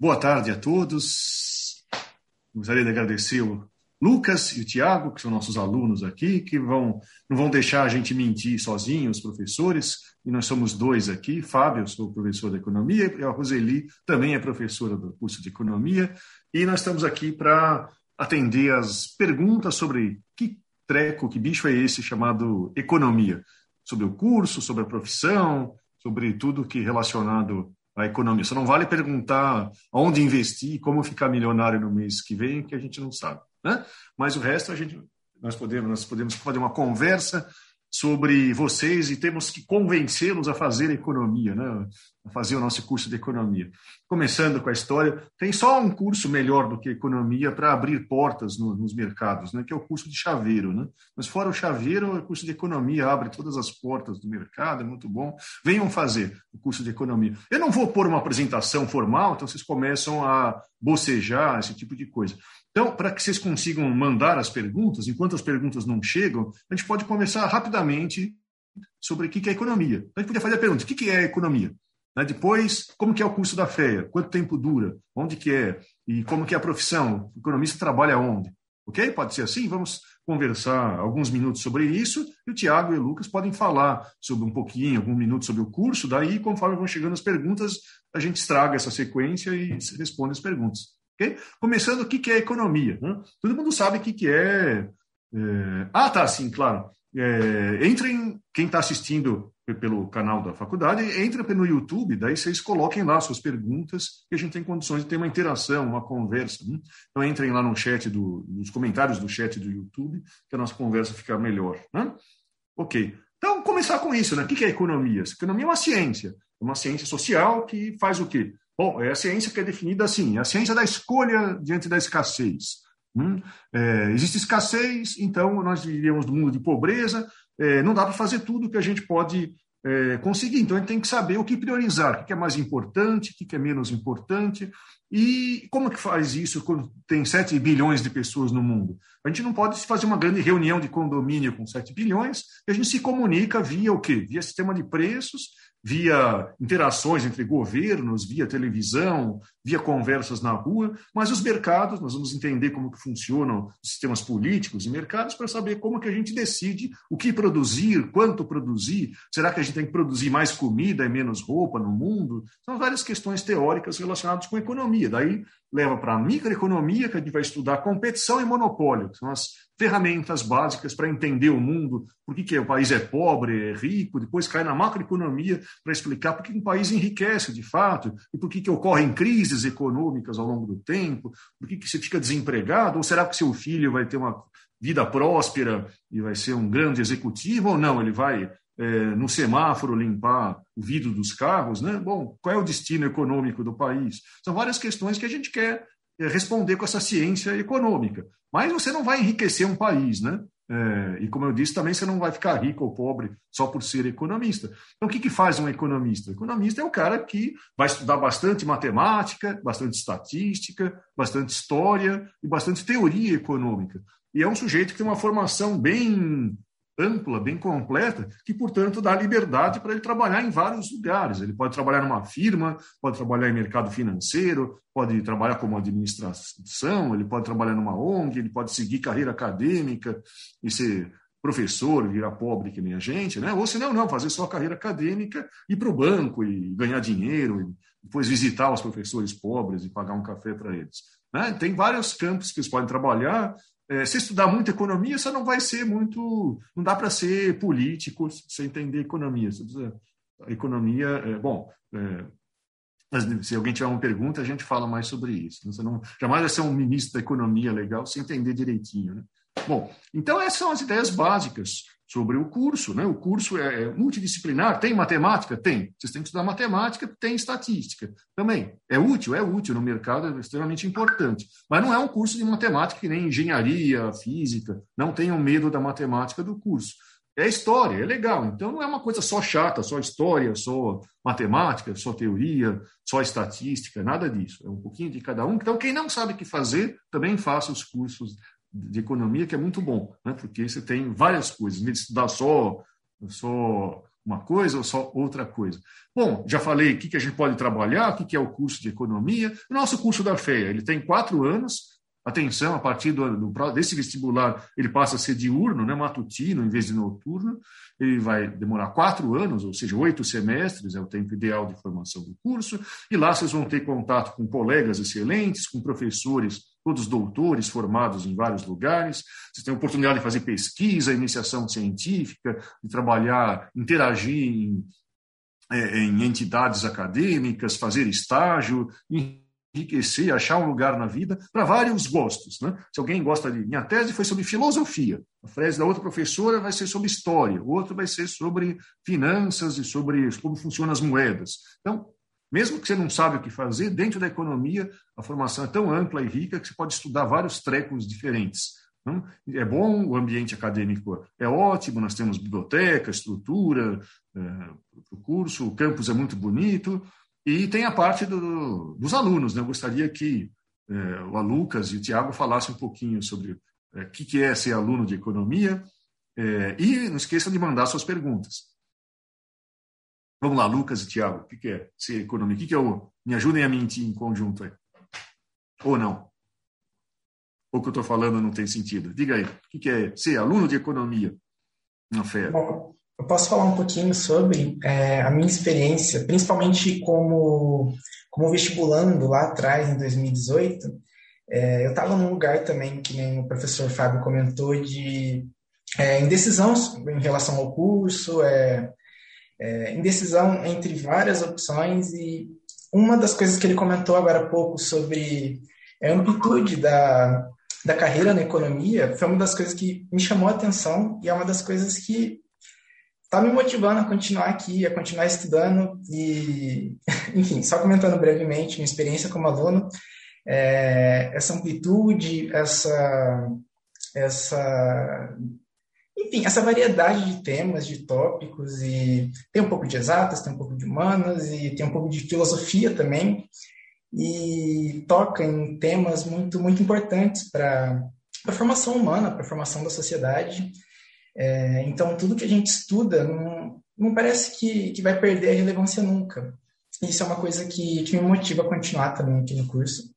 Boa tarde a todos. Gostaria de agradecer o Lucas e o Tiago, que são nossos alunos aqui, que vão, não vão deixar a gente mentir sozinhos, os professores, e nós somos dois aqui. Fábio, sou professor de economia, e a Roseli também é professora do curso de economia, e nós estamos aqui para atender as perguntas sobre que treco, que bicho é esse chamado economia, sobre o curso, sobre a profissão, sobre tudo que é relacionado a economia. Só não vale perguntar onde investir, como ficar milionário no mês que vem, que a gente não sabe. Né? Mas o resto a gente, nós podemos, nós podemos fazer uma conversa sobre vocês e temos que convencê-los a fazer economia, né? Fazer o nosso curso de economia. Começando com a história, tem só um curso melhor do que economia para abrir portas no, nos mercados, né? que é o curso de chaveiro. Né? Mas fora o chaveiro, o curso de economia abre todas as portas do mercado, é muito bom. Venham fazer o curso de economia. Eu não vou pôr uma apresentação formal, então vocês começam a bocejar, esse tipo de coisa. Então, para que vocês consigam mandar as perguntas, enquanto as perguntas não chegam, a gente pode conversar rapidamente sobre o que é economia. Então, a gente podia fazer a pergunta: o que é economia? Né? Depois, como que é o curso da FEA? Quanto tempo dura? Onde que é? E como que é a profissão? O economista trabalha onde? Ok? Pode ser assim? Vamos conversar alguns minutos sobre isso e o Tiago e o Lucas podem falar sobre um pouquinho, algum minuto sobre o curso. Daí, conforme vão chegando as perguntas, a gente estraga essa sequência e responde as perguntas. Okay? Começando, o que é economia? Né? Todo mundo sabe o que é, é... Ah, tá, sim, claro. É, entrem, quem está assistindo pelo canal da faculdade, entra no YouTube, daí vocês coloquem lá suas perguntas, que a gente tem condições de ter uma interação, uma conversa. Né? Então entrem lá no chat, do, nos comentários do chat do YouTube, que a nossa conversa fica melhor. Né? Ok. Então, começar com isso, né? O que é economia? Economia é uma ciência, é uma ciência social que faz o quê? Bom, é a ciência que é definida assim, é a ciência da escolha diante da escassez. Hum? É, existe escassez, então nós vivíamos no mundo de pobreza, é, não dá para fazer tudo que a gente pode é, conseguir. Então, a gente tem que saber o que priorizar, o que é mais importante, o que é menos importante, e como que faz isso quando tem 7 bilhões de pessoas no mundo? A gente não pode fazer uma grande reunião de condomínio com 7 bilhões, a gente se comunica via o quê? Via sistema de preços via interações entre governos, via televisão, via conversas na rua, mas os mercados, nós vamos entender como que funcionam os sistemas políticos e mercados para saber como que a gente decide o que produzir, quanto produzir, será que a gente tem que produzir mais comida e menos roupa no mundo? São várias questões teóricas relacionadas com economia. Daí leva para a microeconomia, que a gente vai estudar competição e monopólio, que são as ferramentas básicas para entender o mundo, por que, que o país é pobre, é rico, depois cai na macroeconomia para explicar por que um país enriquece de fato, e por que, que ocorrem crises econômicas ao longo do tempo, por que, que você fica desempregado, ou será que seu filho vai ter uma vida próspera e vai ser um grande executivo, ou não, ele vai é, no semáforo limpar o vidro dos carros, né? Bom, qual é o destino econômico do país? São várias questões que a gente quer responder com essa ciência econômica. Mas você não vai enriquecer um país, né? É, e como eu disse, também você não vai ficar rico ou pobre só por ser economista. Então, o que, que faz um economista? O economista é o cara que vai estudar bastante matemática, bastante estatística, bastante história e bastante teoria econômica. E é um sujeito que tem uma formação bem ampla, bem completa, que, portanto, dá liberdade para ele trabalhar em vários lugares. Ele pode trabalhar numa firma, pode trabalhar em mercado financeiro, pode trabalhar como administração, ele pode trabalhar numa ONG, ele pode seguir carreira acadêmica e ser professor, virar pobre que nem a gente, né? ou se não, não, fazer só carreira acadêmica, ir para o banco e ganhar dinheiro, e depois visitar os professores pobres e pagar um café para eles. Né? Tem vários campos que eles podem trabalhar, é, se estudar muito economia, você não vai ser muito. Não dá para ser político sem entender economia. A economia, é, bom, é, se alguém tiver uma pergunta, a gente fala mais sobre isso. Você não, jamais vai ser um ministro da economia legal sem entender direitinho. Né? Bom, então essas são as ideias básicas sobre o curso. Né? O curso é, é multidisciplinar, tem matemática? Tem. Vocês têm que estudar matemática, tem estatística também. É útil? É útil no mercado, é extremamente importante. Mas não é um curso de matemática que nem engenharia, física. Não tenham medo da matemática do curso. É história, é legal. Então não é uma coisa só chata, só história, só matemática, só teoria, só estatística, nada disso. É um pouquinho de cada um. Então, quem não sabe o que fazer, também faça os cursos de economia, que é muito bom, né? porque você tem várias coisas, em estudar só, só uma coisa ou só outra coisa. Bom, já falei o que, que a gente pode trabalhar, o que, que é o curso de economia. O nosso curso da FEA, ele tem quatro anos, Atenção, a partir do, do, desse vestibular, ele passa a ser diurno, né, matutino, em vez de noturno. Ele vai demorar quatro anos, ou seja, oito semestres, é o tempo ideal de formação do curso. E lá vocês vão ter contato com colegas excelentes, com professores, todos doutores, formados em vários lugares. Vocês têm a oportunidade de fazer pesquisa, iniciação científica, de trabalhar, interagir em, é, em entidades acadêmicas, fazer estágio, enriquecer, achar um lugar na vida para vários gostos. Né? Se alguém gosta de. Minha tese foi sobre filosofia, a tese da outra professora vai ser sobre história, o outro vai ser sobre finanças e sobre como funcionam as moedas. Então, mesmo que você não sabe o que fazer, dentro da economia, a formação é tão ampla e rica que você pode estudar vários trecos diferentes. Então, é bom, o ambiente acadêmico é ótimo, nós temos biblioteca, estrutura é, o curso, o campus é muito bonito, e tem a parte do, dos alunos. Né? Eu gostaria que é, o Lucas e o Tiago falassem um pouquinho sobre é, o que, que é ser aluno de economia. É, e não esqueçam de mandar suas perguntas. Vamos lá, Lucas e Tiago, o que, que é ser economia? O que, que é o. Me ajudem a mentir em conjunto aí. Ou não? Ou o que eu estou falando não tem sentido? Diga aí, o que, que é ser aluno de economia na fé? Bom, eu posso falar um pouquinho sobre é, a minha experiência, principalmente como, como vestibulando lá atrás, em 2018. É, eu estava num lugar também, que nem o professor Fábio comentou, de é, indecisão em relação ao curso, é, é, indecisão entre várias opções, e uma das coisas que ele comentou agora há pouco sobre a amplitude da, da carreira na economia foi uma das coisas que me chamou a atenção e é uma das coisas que está me motivando a continuar aqui, a continuar estudando e, enfim, só comentando brevemente minha experiência como aluno, é, essa amplitude, essa, essa, enfim, essa variedade de temas, de tópicos e tem um pouco de exatas, tem um pouco de humanas e tem um pouco de filosofia também e toca em temas muito muito importantes para a formação humana, para a formação da sociedade é, então, tudo que a gente estuda não, não parece que, que vai perder a relevância nunca. Isso é uma coisa que, que me motiva a continuar também aqui no curso.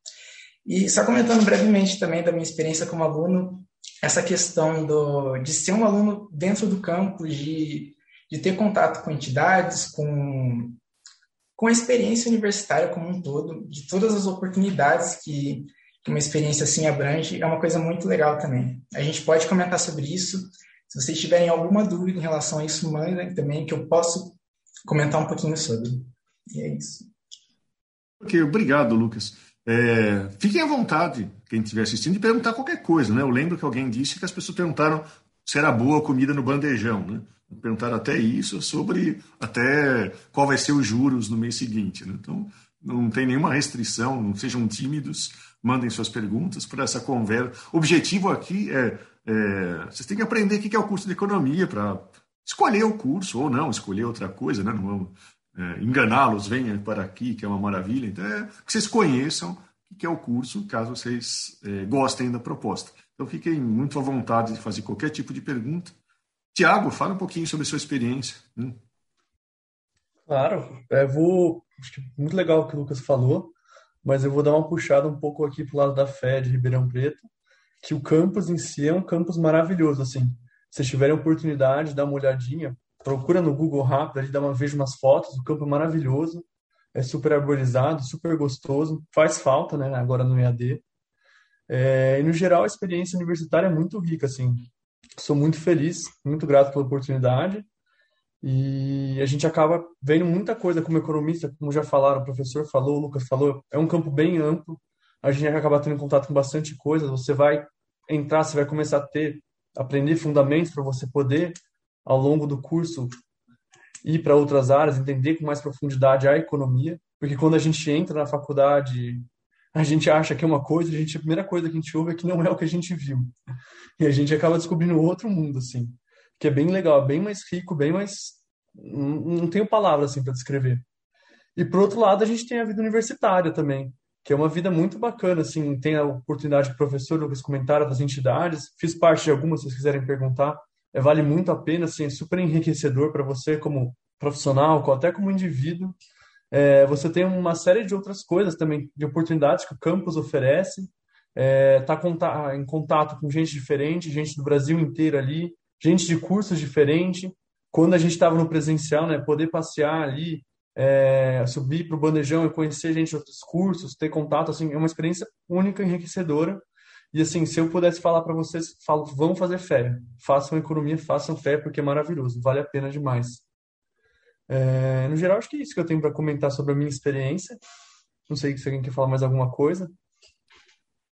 E só comentando brevemente também da minha experiência como aluno, essa questão do, de ser um aluno dentro do campus, de, de ter contato com entidades, com, com a experiência universitária como um todo, de todas as oportunidades que, que uma experiência assim abrange, é uma coisa muito legal também. A gente pode comentar sobre isso, se vocês tiverem alguma dúvida em relação a isso, mandem também, que eu posso comentar um pouquinho sobre. E é isso. Ok, obrigado, Lucas. É, fiquem à vontade, quem estiver assistindo, de perguntar qualquer coisa. Né? Eu lembro que alguém disse que as pessoas perguntaram se era boa a comida no bandejão. Né? Perguntaram até isso, sobre até qual vai ser os juros no mês seguinte. Né? Então, não tem nenhuma restrição, não sejam tímidos, mandem suas perguntas para essa conversa. O objetivo aqui é é, vocês têm que aprender o que é o curso de economia para escolher o curso ou não, escolher outra coisa, né? Não é, enganá-los, venham para aqui, que é uma maravilha. Então, é que vocês conheçam o que é o curso, caso vocês é, gostem da proposta. Então, fiquem muito à vontade de fazer qualquer tipo de pergunta. Tiago, fala um pouquinho sobre a sua experiência. Hum. Claro, é, vou. Muito legal o que o Lucas falou, mas eu vou dar uma puxada um pouco aqui para o lado da fé de Ribeirão Preto que o campus em si é um campus maravilhoso, assim. Se tiverem oportunidade, dá uma olhadinha, procura no Google rápido, ali dá uma veja umas fotos, o campo é maravilhoso, é super arborizado, super gostoso, faz falta, né, agora no EAD. É, e no geral a experiência universitária é muito rica, assim. Sou muito feliz, muito grato pela oportunidade. E a gente acaba vendo muita coisa como economista, como já falaram, o professor falou, o Lucas falou, é um campo bem amplo, a gente acaba tendo contato com bastante coisa. Você vai entrar, você vai começar a ter, aprender fundamentos para você poder, ao longo do curso, ir para outras áreas, entender com mais profundidade a economia. Porque quando a gente entra na faculdade, a gente acha que é uma coisa, a, gente, a primeira coisa que a gente ouve é que não é o que a gente viu. E a gente acaba descobrindo outro mundo, assim. Que é bem legal, bem mais rico, bem mais. Não tenho palavras assim para descrever. E por outro lado, a gente tem a vida universitária também, que é uma vida muito bacana, assim, tem a oportunidade de professor, Lucas comentaram das entidades, fiz parte de algumas, se vocês quiserem perguntar, vale muito a pena, assim, é super enriquecedor para você como profissional, até como indivíduo. É, você tem uma série de outras coisas também, de oportunidades que o campus oferece. Está é, em contato com gente diferente, gente do Brasil inteiro ali, gente de cursos diferentes. Quando a gente estava no presencial, né, poder passear ali, é, subir para o bandejão e conhecer gente de outros cursos, ter contato, assim, é uma experiência única, enriquecedora. E assim, se eu pudesse falar para vocês, falo, vão fazer fé, façam economia, façam fé, porque é maravilhoso, vale a pena demais. É, no geral, acho que é isso que eu tenho para comentar sobre a minha experiência. Não sei se alguém quer falar mais alguma coisa.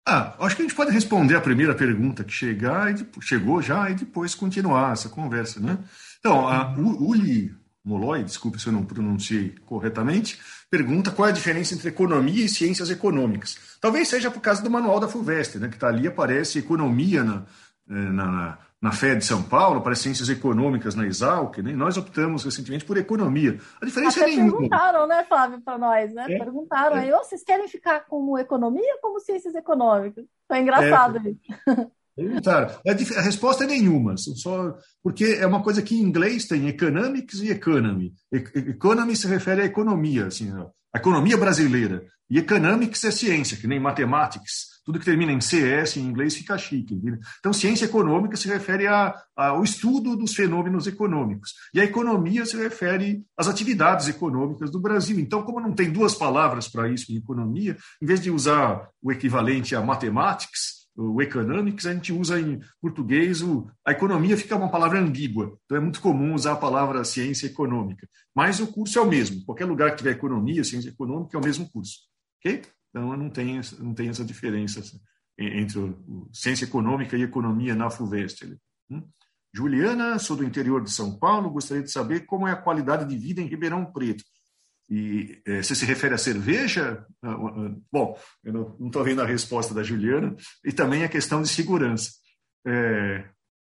Ah, acho que a gente pode responder a primeira pergunta que chegar e, chegou já e depois continuar essa conversa, né? Então, a Uli Molloy, desculpe se eu não pronunciei corretamente, pergunta qual é a diferença entre economia e ciências econômicas. Talvez seja por causa do manual da FUVEST, né, que está ali, aparece economia na, eh, na, na FED de São Paulo, para ciências econômicas na Exalc, né? nós optamos recentemente por economia. A diferença Até é nenhuma. perguntaram, né, Flávio, para nós, né? É, perguntaram é. aí, oh, vocês querem ficar como economia ou como ciências econômicas? Foi engraçado é. isso. Perguntaram. A, a resposta é nenhuma, só porque é uma coisa que em inglês tem economics e economy. Economy se refere à economia, assim, a economia brasileira. E economics é ciência, que nem mathematics. Tudo que termina em CS em inglês fica chique. Então, ciência econômica se refere ao estudo dos fenômenos econômicos. E a economia se refere às atividades econômicas do Brasil. Então, como não tem duas palavras para isso em economia, em vez de usar o equivalente a mathematics, o economics, a gente usa em português, o, a economia fica uma palavra ambígua, então é muito comum usar a palavra ciência econômica. Mas o curso é o mesmo, qualquer lugar que tiver economia, ciência econômica, é o mesmo curso. Ok? Então não tem, não tem essa diferença entre o, ciência econômica e economia na FUVEST. Hum? Juliana, sou do interior de São Paulo, gostaria de saber como é a qualidade de vida em Ribeirão Preto. E é, se se refere à cerveja, ah, ah, bom, eu não estou vendo a resposta da Juliana, e também a questão de segurança. É,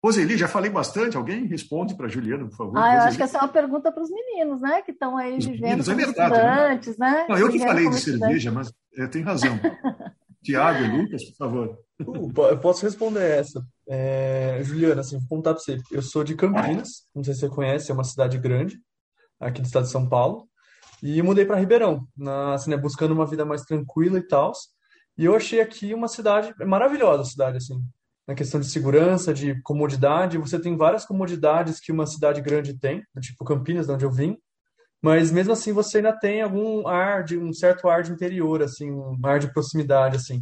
Roseli, já falei bastante, alguém responde para a Juliana, por favor. Ah, eu Roseli. acho que essa é uma pergunta para os meninos, né? Que estão aí os vivendo meninos, como é verdade, estudantes, né? né? Não, eu que falei de cerveja, mas é, tem razão. Tiago e Lucas, por favor. Uh, eu posso responder essa. É, Juliana, assim, vou contar para você. Eu sou de Campinas, não sei se você conhece, é uma cidade grande, aqui do estado de São Paulo. E mudei para Ribeirão, na, assim, né, buscando uma vida mais tranquila e tal. E eu achei aqui uma cidade maravilhosa, cidade assim, na questão de segurança, de comodidade. Você tem várias comodidades que uma cidade grande tem, tipo Campinas, de onde eu vim. Mas mesmo assim você ainda tem algum ar de um certo ar de interior, assim, um ar de proximidade, assim.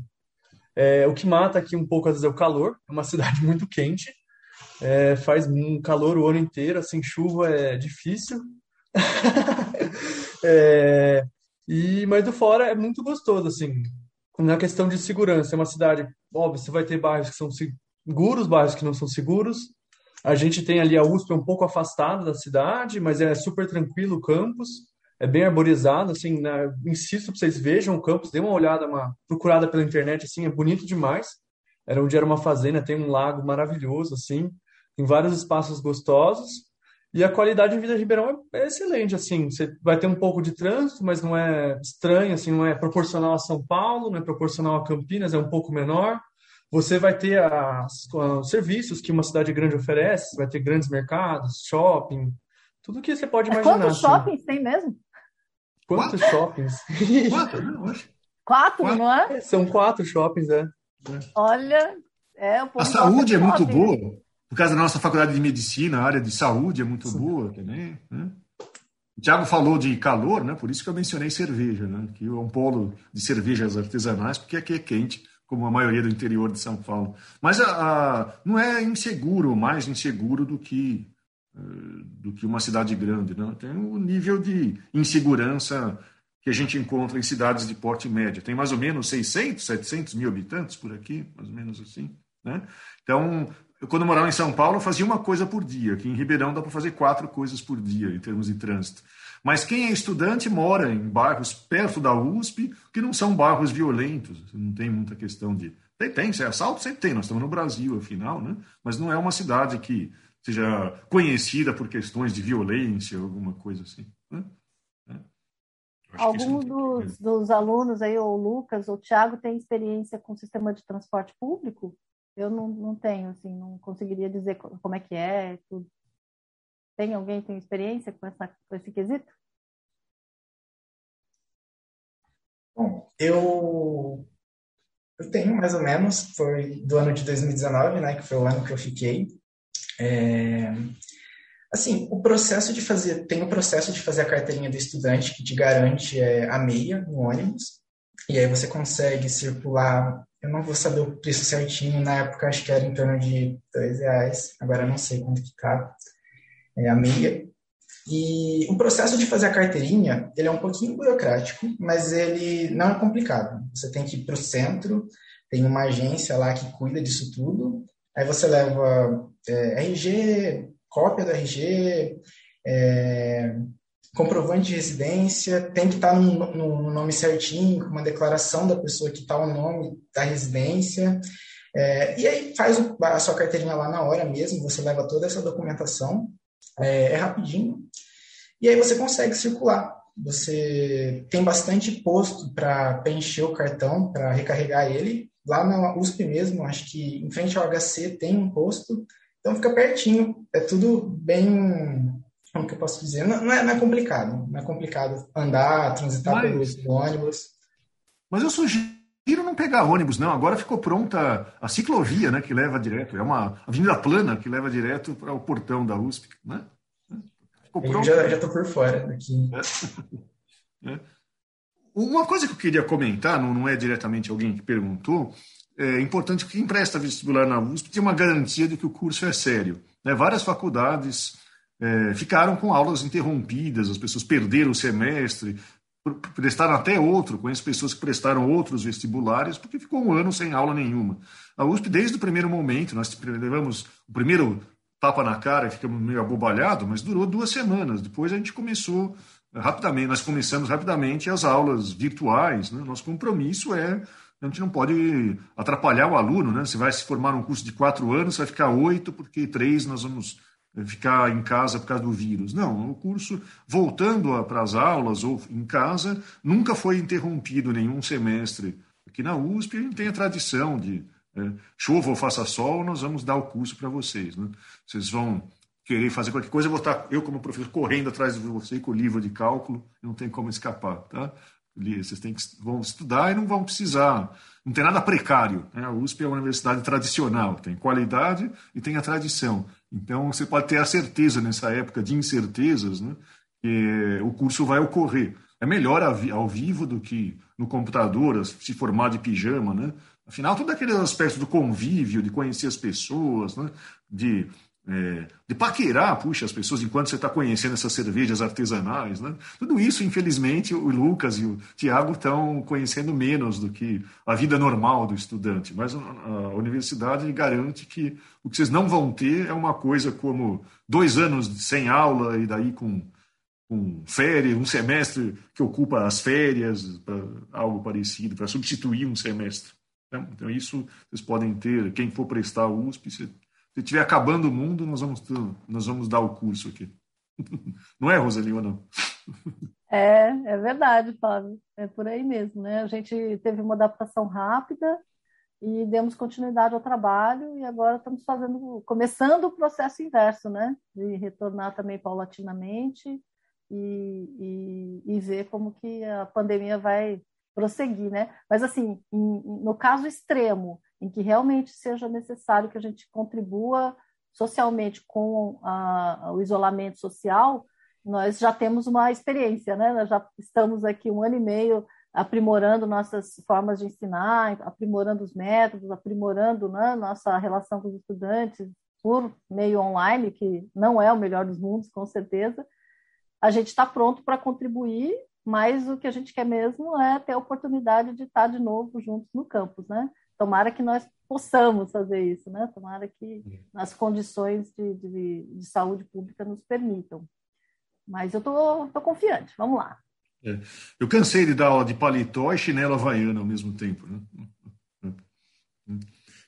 É, o que mata aqui um pouco às vezes é o calor. É uma cidade muito quente, é, faz um calor o ano inteiro, assim, chuva é difícil. É, e, mas do fora é muito gostoso, assim. Na questão de segurança, é uma cidade, óbvio, você vai ter bairros que são seguros, bairros que não são seguros. A gente tem ali a USP um pouco afastada da cidade, mas é super tranquilo o campus, é bem arborizado, assim, né? insisto para vocês vejam o campus, dê uma olhada, uma procurada pela internet, assim, é bonito demais. Era onde era uma fazenda, tem um lago maravilhoso, assim, tem vários espaços gostosos. E a qualidade de vida de Ribeirão é, excelente, assim, você vai ter um pouco de trânsito, mas não é estranho, assim, não é proporcional a São Paulo, não é proporcional a Campinas, é um pouco menor. Você vai ter as, os serviços que uma cidade grande oferece, vai ter grandes mercados, shopping, tudo que você pode é imaginar. Quantos assim. shoppings tem mesmo? Quantos quatro? shoppings? Quatro, não, quatro, quatro, não é? São quatro shoppings, é. Olha, é, o A saúde é muito boa por causa da nossa faculdade de medicina, a área de saúde é muito Sim. boa também. Né? O Tiago falou de calor, né? por isso que eu mencionei cerveja, né? que é um polo de cervejas artesanais, porque aqui é quente, como a maioria do interior de São Paulo. Mas a, a não é inseguro, mais inseguro do que, uh, do que uma cidade grande. Né? Tem o um nível de insegurança que a gente encontra em cidades de porte médio. Tem mais ou menos 600, 700 mil habitantes por aqui, mais ou menos assim. Né? Então, eu, quando morava em São Paulo, fazia uma coisa por dia. Aqui em Ribeirão dá para fazer quatro coisas por dia, em termos de trânsito. Mas quem é estudante mora em bairros perto da USP, que não são bairros violentos. Não tem muita questão de. Tem, tem, se é assalto, sempre tem. Nós estamos no Brasil, afinal, né? Mas não é uma cidade que seja conhecida por questões de violência, alguma coisa assim. Né? É. Algum dos, dos alunos aí, ou o Lucas ou o Thiago, tem experiência com sistema de transporte público? Eu não, não tenho, assim, não conseguiria dizer como é que é tudo. Tem alguém que tem experiência com, essa, com esse quesito? Bom, eu, eu tenho mais ou menos, foi do ano de 2019, né, que foi o ano que eu fiquei. É, assim, o processo de fazer, tem o processo de fazer a carteirinha do estudante que te garante é, a meia no ônibus, e aí você consegue circular, eu não vou saber o preço certinho, na época acho que era em torno de dois reais, agora não sei quanto que tá é, a meia, e o processo de fazer a carteirinha, ele é um pouquinho burocrático, mas ele não é complicado. Você tem que ir para o centro, tem uma agência lá que cuida disso tudo. Aí você leva é, RG, cópia do RG, é, comprovante de residência, tem que estar no, no, no, nome certinho, com uma declaração da pessoa que está o nome da residência. É, e aí faz a sua carteirinha lá na hora mesmo, você leva toda essa documentação é, é rapidinho. E aí você consegue circular. Você tem bastante posto para preencher o cartão, para recarregar ele. Lá na USP mesmo, acho que em frente ao HC tem um posto. Então fica pertinho. É tudo bem. Como que eu posso dizer? Não, não, é, não é, complicado. Não é complicado andar, transitar mas, ônibus. Mas eu sugiro não pegar ônibus, não. Agora ficou pronta a ciclovia, né, que leva direto. É uma avenida plana que leva direto para o portão da USP, né? Ficou pronto. Eu já, estou por fora daqui. É. É. Uma coisa que eu queria comentar, não, não é diretamente alguém que perguntou, é importante que quem presta vestibular na USP tem uma garantia de que o curso é sério. Né? Várias faculdades é, ficaram com aulas interrompidas, as pessoas perderam o semestre, prestaram até outro, conheço pessoas que prestaram outros vestibulares, porque ficou um ano sem aula nenhuma. A USP, desde o primeiro momento, nós levamos o primeiro tapa na cara e ficamos meio abobalhados, mas durou duas semanas. Depois a gente começou eh, rapidamente, nós começamos rapidamente as aulas virtuais. Né? Nosso compromisso é a gente não pode atrapalhar o aluno, né? Você vai se formar num curso de quatro anos, vai ficar oito, porque três nós vamos ficar em casa por causa do vírus. Não, o curso, voltando para as aulas ou em casa, nunca foi interrompido nenhum semestre. Aqui na USP a gente tem a tradição de é, ou faça sol, nós vamos dar o curso para vocês. Né? Vocês vão querer fazer qualquer coisa, eu vou estar, eu como professor, correndo atrás de você com o livro de cálculo, não tem como escapar. Tá? Vocês têm que, vão estudar e não vão precisar. Não tem nada precário. Né? A USP é uma universidade tradicional, tem qualidade e tem a tradição. Então, você pode ter a certeza nessa época de incertezas né, que o curso vai ocorrer. É melhor ao vivo do que no computador, se formar de pijama, né? Afinal, todos aqueles aspectos do convívio, de conhecer as pessoas, né? de, é, de paquerar, puxa, as pessoas enquanto você está conhecendo essas cervejas artesanais. Né? Tudo isso, infelizmente, o Lucas e o Tiago estão conhecendo menos do que a vida normal do estudante. Mas a universidade garante que o que vocês não vão ter é uma coisa como dois anos sem aula e daí com férias, um semestre que ocupa as férias, algo parecido, para substituir um semestre. Né? Então, isso vocês podem ter, quem for prestar o USP, se, estiver acabando o mundo, nós vamos, nós vamos dar o curso aqui. Não é, Roseli, ou não? É, é verdade, Fábio. É por aí mesmo, né? A gente teve uma adaptação rápida e demos continuidade ao trabalho e agora estamos fazendo, começando o processo inverso, né? De retornar também paulatinamente e, e, e ver como que a pandemia vai prosseguir, né? Mas assim, em, no caso extremo, em que realmente seja necessário que a gente contribua socialmente com a, o isolamento social, nós já temos uma experiência, né? Nós já estamos aqui um ano e meio aprimorando nossas formas de ensinar, aprimorando os métodos, aprimorando né, nossa relação com os estudantes por meio online, que não é o melhor dos mundos, com certeza. A gente está pronto para contribuir mas o que a gente quer mesmo é ter a oportunidade de estar de novo juntos no campus, né? Tomara que nós possamos fazer isso, né? Tomara que as condições de, de, de saúde pública nos permitam. Mas eu estou tô, tô confiante, vamos lá. É. Eu cansei de dar aula de paletó e chinelo havaiana ao mesmo tempo. Né?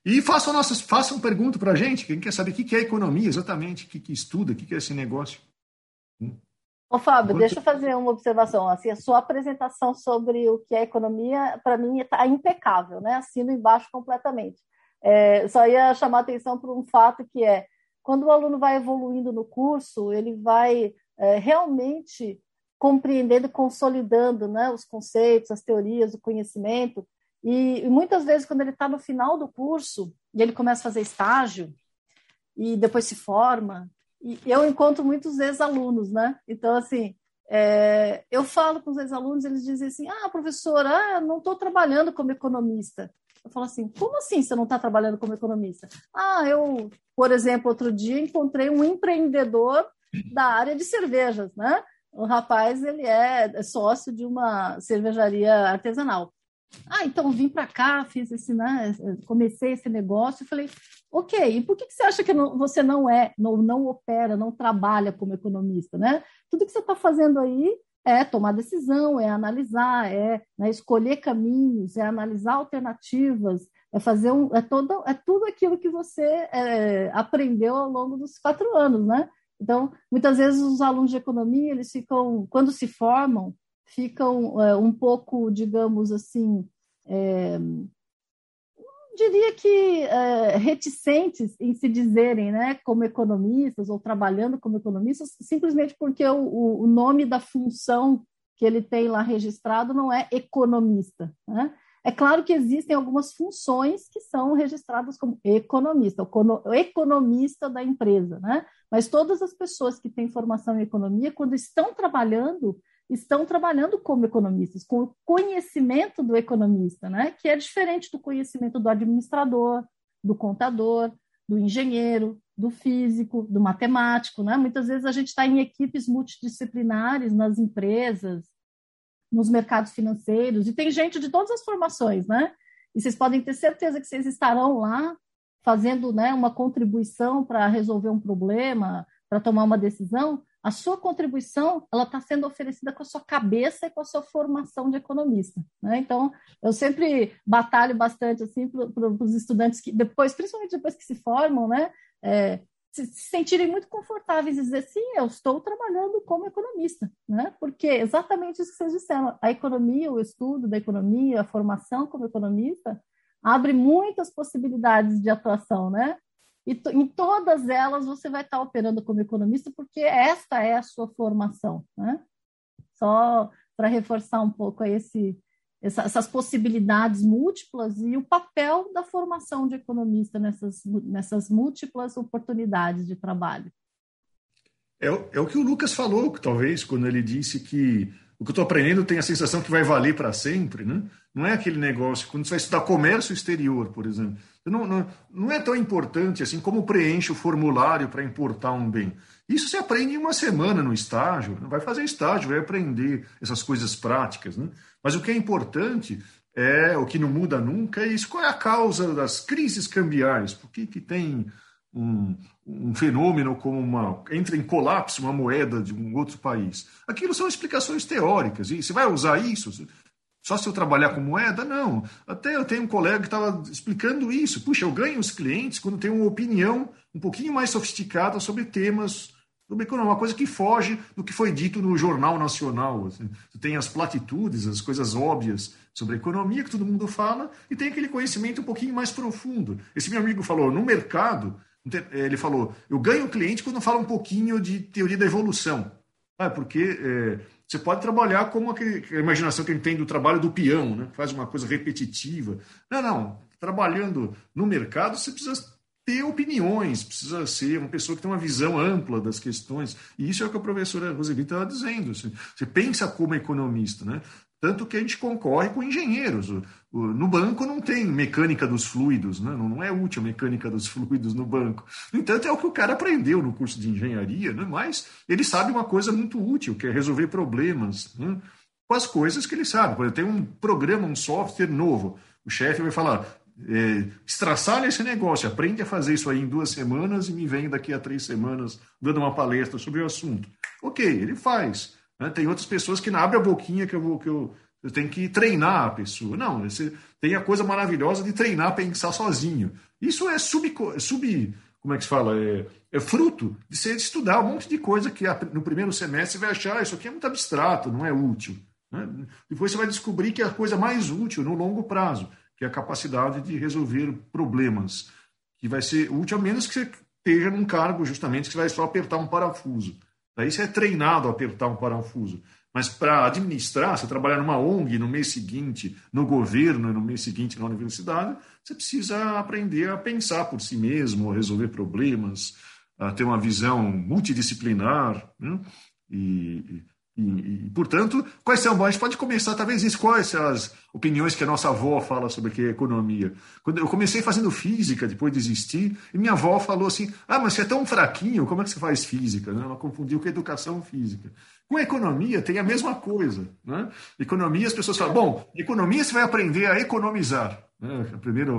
E façam, nossas, façam pergunta para a gente, quem quer saber o que é economia exatamente, o que, que estuda, o que é esse negócio. Ô, Fábio, deixa eu fazer uma observação. Assim, a sua apresentação sobre o que é economia, para mim, está impecável, né? Assino embaixo completamente. É, só ia chamar atenção para um fato que é quando o aluno vai evoluindo no curso, ele vai é, realmente compreendendo, consolidando né, os conceitos, as teorias, o conhecimento. E, e muitas vezes, quando ele está no final do curso e ele começa a fazer estágio e depois se forma, e eu encontro muitos ex-alunos, né? Então, assim, é, eu falo com os ex-alunos, eles dizem assim: ah, professora, ah, não estou trabalhando como economista. Eu falo assim: como assim você não está trabalhando como economista? Ah, eu, por exemplo, outro dia encontrei um empreendedor da área de cervejas, né? O rapaz, ele é sócio de uma cervejaria artesanal. Ah, então vim para cá, fiz esse, né, comecei esse negócio e falei, ok, e por que, que você acha que não, você não é, não, não opera, não trabalha como economista, né? Tudo que você está fazendo aí é tomar decisão, é analisar, é né, escolher caminhos, é analisar alternativas, é fazer um, é todo, é tudo aquilo que você é, aprendeu ao longo dos quatro anos, né? Então, muitas vezes os alunos de economia eles ficam, quando se formam, ficam é, um pouco, digamos assim, é, diria que é, reticentes em se dizerem né, como economistas ou trabalhando como economistas, simplesmente porque o, o nome da função que ele tem lá registrado não é economista. Né? É claro que existem algumas funções que são registradas como economista, o economista da empresa, né? Mas todas as pessoas que têm formação em economia, quando estão trabalhando, estão trabalhando como economistas, com o conhecimento do economista, né? que é diferente do conhecimento do administrador, do contador, do engenheiro, do físico, do matemático. Né? Muitas vezes a gente está em equipes multidisciplinares nas empresas, nos mercados financeiros, e tem gente de todas as formações, né? E vocês podem ter certeza que vocês estarão lá fazendo né, uma contribuição para resolver um problema, para tomar uma decisão, a sua contribuição ela está sendo oferecida com a sua cabeça e com a sua formação de economista. Né? Então, eu sempre batalho bastante assim para os estudantes que depois, principalmente depois que se formam, né, é, se, se, sentirem muito confortáveis e dizer sim, eu estou trabalhando como economista, né? Porque exatamente isso que vocês disseram, a economia, o estudo da economia, a formação como economista abre muitas possibilidades de atuação, né? E em todas elas você vai estar operando como economista, porque esta é a sua formação. Né? Só para reforçar um pouco esse, essa, essas possibilidades múltiplas e o papel da formação de economista nessas, nessas múltiplas oportunidades de trabalho. É, é o que o Lucas falou, talvez, quando ele disse que o que eu estou aprendendo tem a sensação que vai valer para sempre, né? Não é aquele negócio, quando você vai estudar comércio exterior, por exemplo, não, não, não é tão importante assim como preenche o formulário para importar um bem. Isso você aprende em uma semana no estágio, vai fazer estágio, vai aprender essas coisas práticas, né? Mas o que é importante é, o que não muda nunca, é isso, qual é a causa das crises cambiais, por que, que tem um, um fenômeno como uma entra em colapso uma moeda de um outro país. Aquilo são explicações teóricas. E você vai usar isso? Só se eu trabalhar com moeda? Não. Até eu tenho um colega que estava explicando isso. Puxa, eu ganho os clientes quando tenho uma opinião um pouquinho mais sofisticada sobre temas sobre economia, uma coisa que foge do que foi dito no Jornal Nacional. Assim. Você tem as platitudes, as coisas óbvias sobre economia que todo mundo fala, e tem aquele conhecimento um pouquinho mais profundo. Esse meu amigo falou, no mercado, ele falou: eu ganho cliente quando fala um pouquinho de teoria da evolução. Ah, porque é, você pode trabalhar como aquele, a imaginação que a gente tem do trabalho do peão, né? faz uma coisa repetitiva. Não, não. Trabalhando no mercado, você precisa ter opiniões, precisa ser uma pessoa que tem uma visão ampla das questões. E isso é o que a professora Roseli estava dizendo. Você pensa como economista, né? Tanto que a gente concorre com engenheiros. No banco não tem mecânica dos fluidos, né? não é útil a mecânica dos fluidos no banco. No entanto, é o que o cara aprendeu no curso de engenharia, né? mas ele sabe uma coisa muito útil, que é resolver problemas né? com as coisas que ele sabe. Quando tem um programa, um software novo, o chefe vai falar: é, esse negócio, aprende a fazer isso aí em duas semanas e me vem daqui a três semanas dando uma palestra sobre o assunto. Ok, ele faz. Né? Tem outras pessoas que não abrem a boquinha que eu vou que eu, eu tenho que treinar a pessoa. Não, você tem a coisa maravilhosa de treinar a pensar sozinho. Isso é sub, sub como é que se fala? É, é fruto de você estudar um monte de coisa que no primeiro semestre você vai achar ah, isso aqui é muito abstrato, não é útil. Né? Depois você vai descobrir que é a coisa mais útil no longo prazo, que é a capacidade de resolver problemas, que vai ser útil a menos que você esteja num cargo justamente que vai só apertar um parafuso. Daí você é treinado a apertar um parafuso. Mas para administrar, você trabalhar numa ONG no mês seguinte, no governo, no mês seguinte na universidade, você precisa aprender a pensar por si mesmo, a resolver problemas, a ter uma visão multidisciplinar. Né? E, e, e, portanto, quais são? Bom, a gente pode começar, talvez, isso, quais são as opiniões que a nossa avó fala sobre que é economia. Quando eu comecei fazendo física, depois desisti, e minha avó falou assim: Ah, mas você é tão fraquinho, como é que você faz física? Né? Ela confundiu com educação física. Com economia tem a mesma coisa. Né? Economia, as pessoas falam: Bom, economia você vai aprender a economizar. Né? A primeira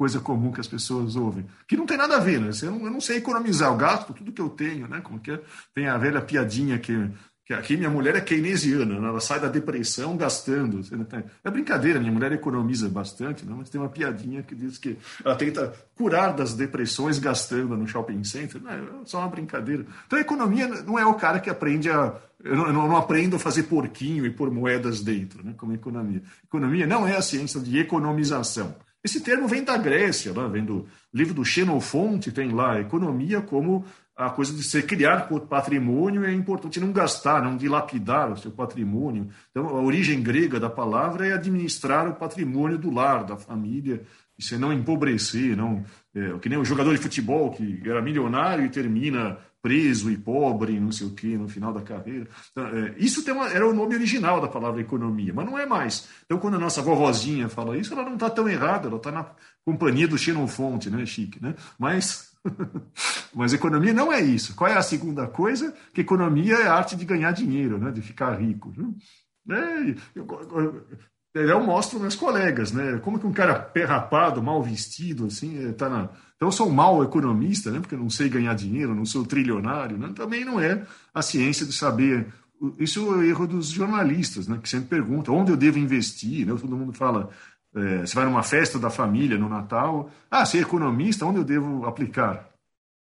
coisa comum que as pessoas ouvem, que não tem nada a ver, né? Eu não, eu não sei economizar, eu gasto tudo que eu tenho, né? Como que é? Tem a velha piadinha que que aqui minha mulher é keynesiana, né? ela sai da depressão gastando. É brincadeira, minha mulher economiza bastante, né? mas tem uma piadinha que diz que ela tenta curar das depressões gastando no shopping center. Não, é só uma brincadeira. Então a economia não é o cara que aprende a. Eu não, eu não aprendo a fazer porquinho e pôr moedas dentro, né? como economia. Economia não é a ciência de economização. Esse termo vem da Grécia, né? vem do livro do Xenofonte, tem lá economia como a coisa de se criar patrimônio é importante não gastar, não dilapidar o seu patrimônio. Então, a origem grega da palavra é administrar o patrimônio do lar, da família, e você não empobrecer, não é, que nem o jogador de futebol que era milionário e termina preso e pobre, não sei o que, no final da carreira. Então, é, isso uma, era o nome original da palavra economia, mas não é mais. Então, quando a nossa vovozinha fala isso, ela não está tão errada, ela está na companhia do Xenofonte, né, chique, né? Mas Mas economia não é isso. Qual é a segunda coisa? Que economia é a arte de ganhar dinheiro, né? de ficar rico. É, eu, eu, eu, mostro meus colegas, né? Como que um cara perrapado, mal vestido, assim, é, tá na. Então eu sou um mau economista, né? Porque eu não sei ganhar dinheiro, não sou trilionário, né? Também não é a ciência de saber. Isso é o erro dos jornalistas, né? Que sempre perguntam onde eu devo investir, né? Todo mundo fala é, você vai numa festa da família no Natal, ah, ser é economista, onde eu devo aplicar?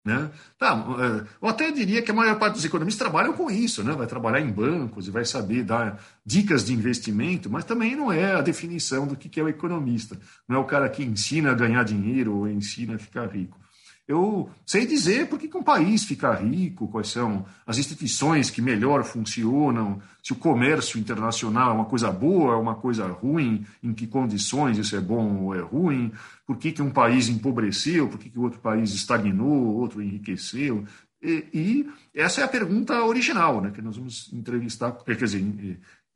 Né? Tá, é, eu até diria que a maior parte dos economistas trabalham com isso, né? vai trabalhar em bancos e vai saber dar dicas de investimento, mas também não é a definição do que é o economista. Não é o cara que ensina a ganhar dinheiro ou ensina a ficar rico. Eu sei dizer por que um país fica rico, quais são as instituições que melhor funcionam, se o comércio internacional é uma coisa boa, é uma coisa ruim, em que condições isso é bom ou é ruim, por que, que um país empobreceu, por que, que outro país estagnou, outro enriqueceu. E, e essa é a pergunta original, né, que nós vamos entrevistar, quer dizer,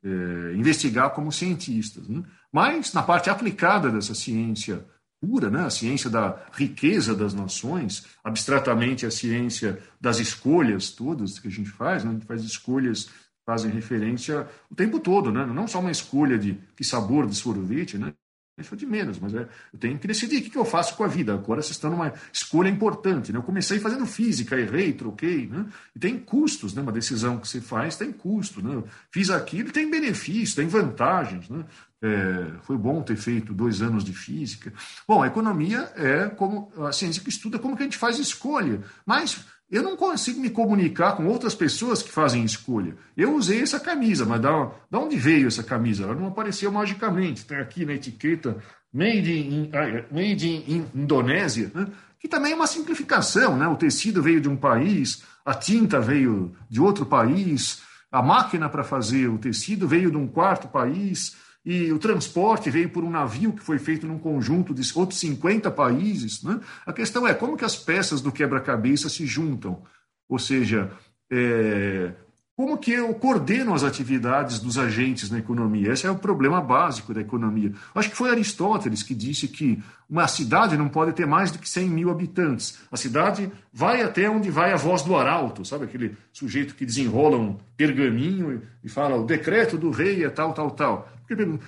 é, investigar como cientistas. Né? Mas, na parte aplicada dessa ciência pura, né? a ciência da riqueza das nações, abstratamente a ciência das escolhas todas que a gente faz, né? a gente faz escolhas fazem referência o tempo todo, né? não só uma escolha de que sabor de sorvete, né? É de menos, mas é, eu tenho que decidir o que, eu faço com a vida. Agora vocês estão numa escolha importante. Né? Eu comecei fazendo física, errei, troquei. Né? E tem custos, né? uma decisão que você faz tem custo. Né? Fiz aquilo, tem benefícios, tem vantagens. Né? É, foi bom ter feito dois anos de física. Bom, a economia é como a ciência que estuda como que a gente faz escolha, mas eu não consigo me comunicar com outras pessoas que fazem escolha. Eu usei essa camisa, mas da, da onde veio essa camisa? Ela não apareceu magicamente. Tem aqui na etiqueta Made in, made in Indonésia, né? que também é uma simplificação. Né? O tecido veio de um país, a tinta veio de outro país, a máquina para fazer o tecido veio de um quarto país e o transporte veio por um navio que foi feito num conjunto de outros 50 países. Né? A questão é como que as peças do quebra-cabeça se juntam. Ou seja, é, como que eu coordeno as atividades dos agentes na economia? Esse é o problema básico da economia. Acho que foi Aristóteles que disse que uma cidade não pode ter mais do que 100 mil habitantes. A cidade vai até onde vai a voz do arauto, sabe? Aquele sujeito que desenrola um pergaminho e fala o decreto do rei é tal, tal, tal.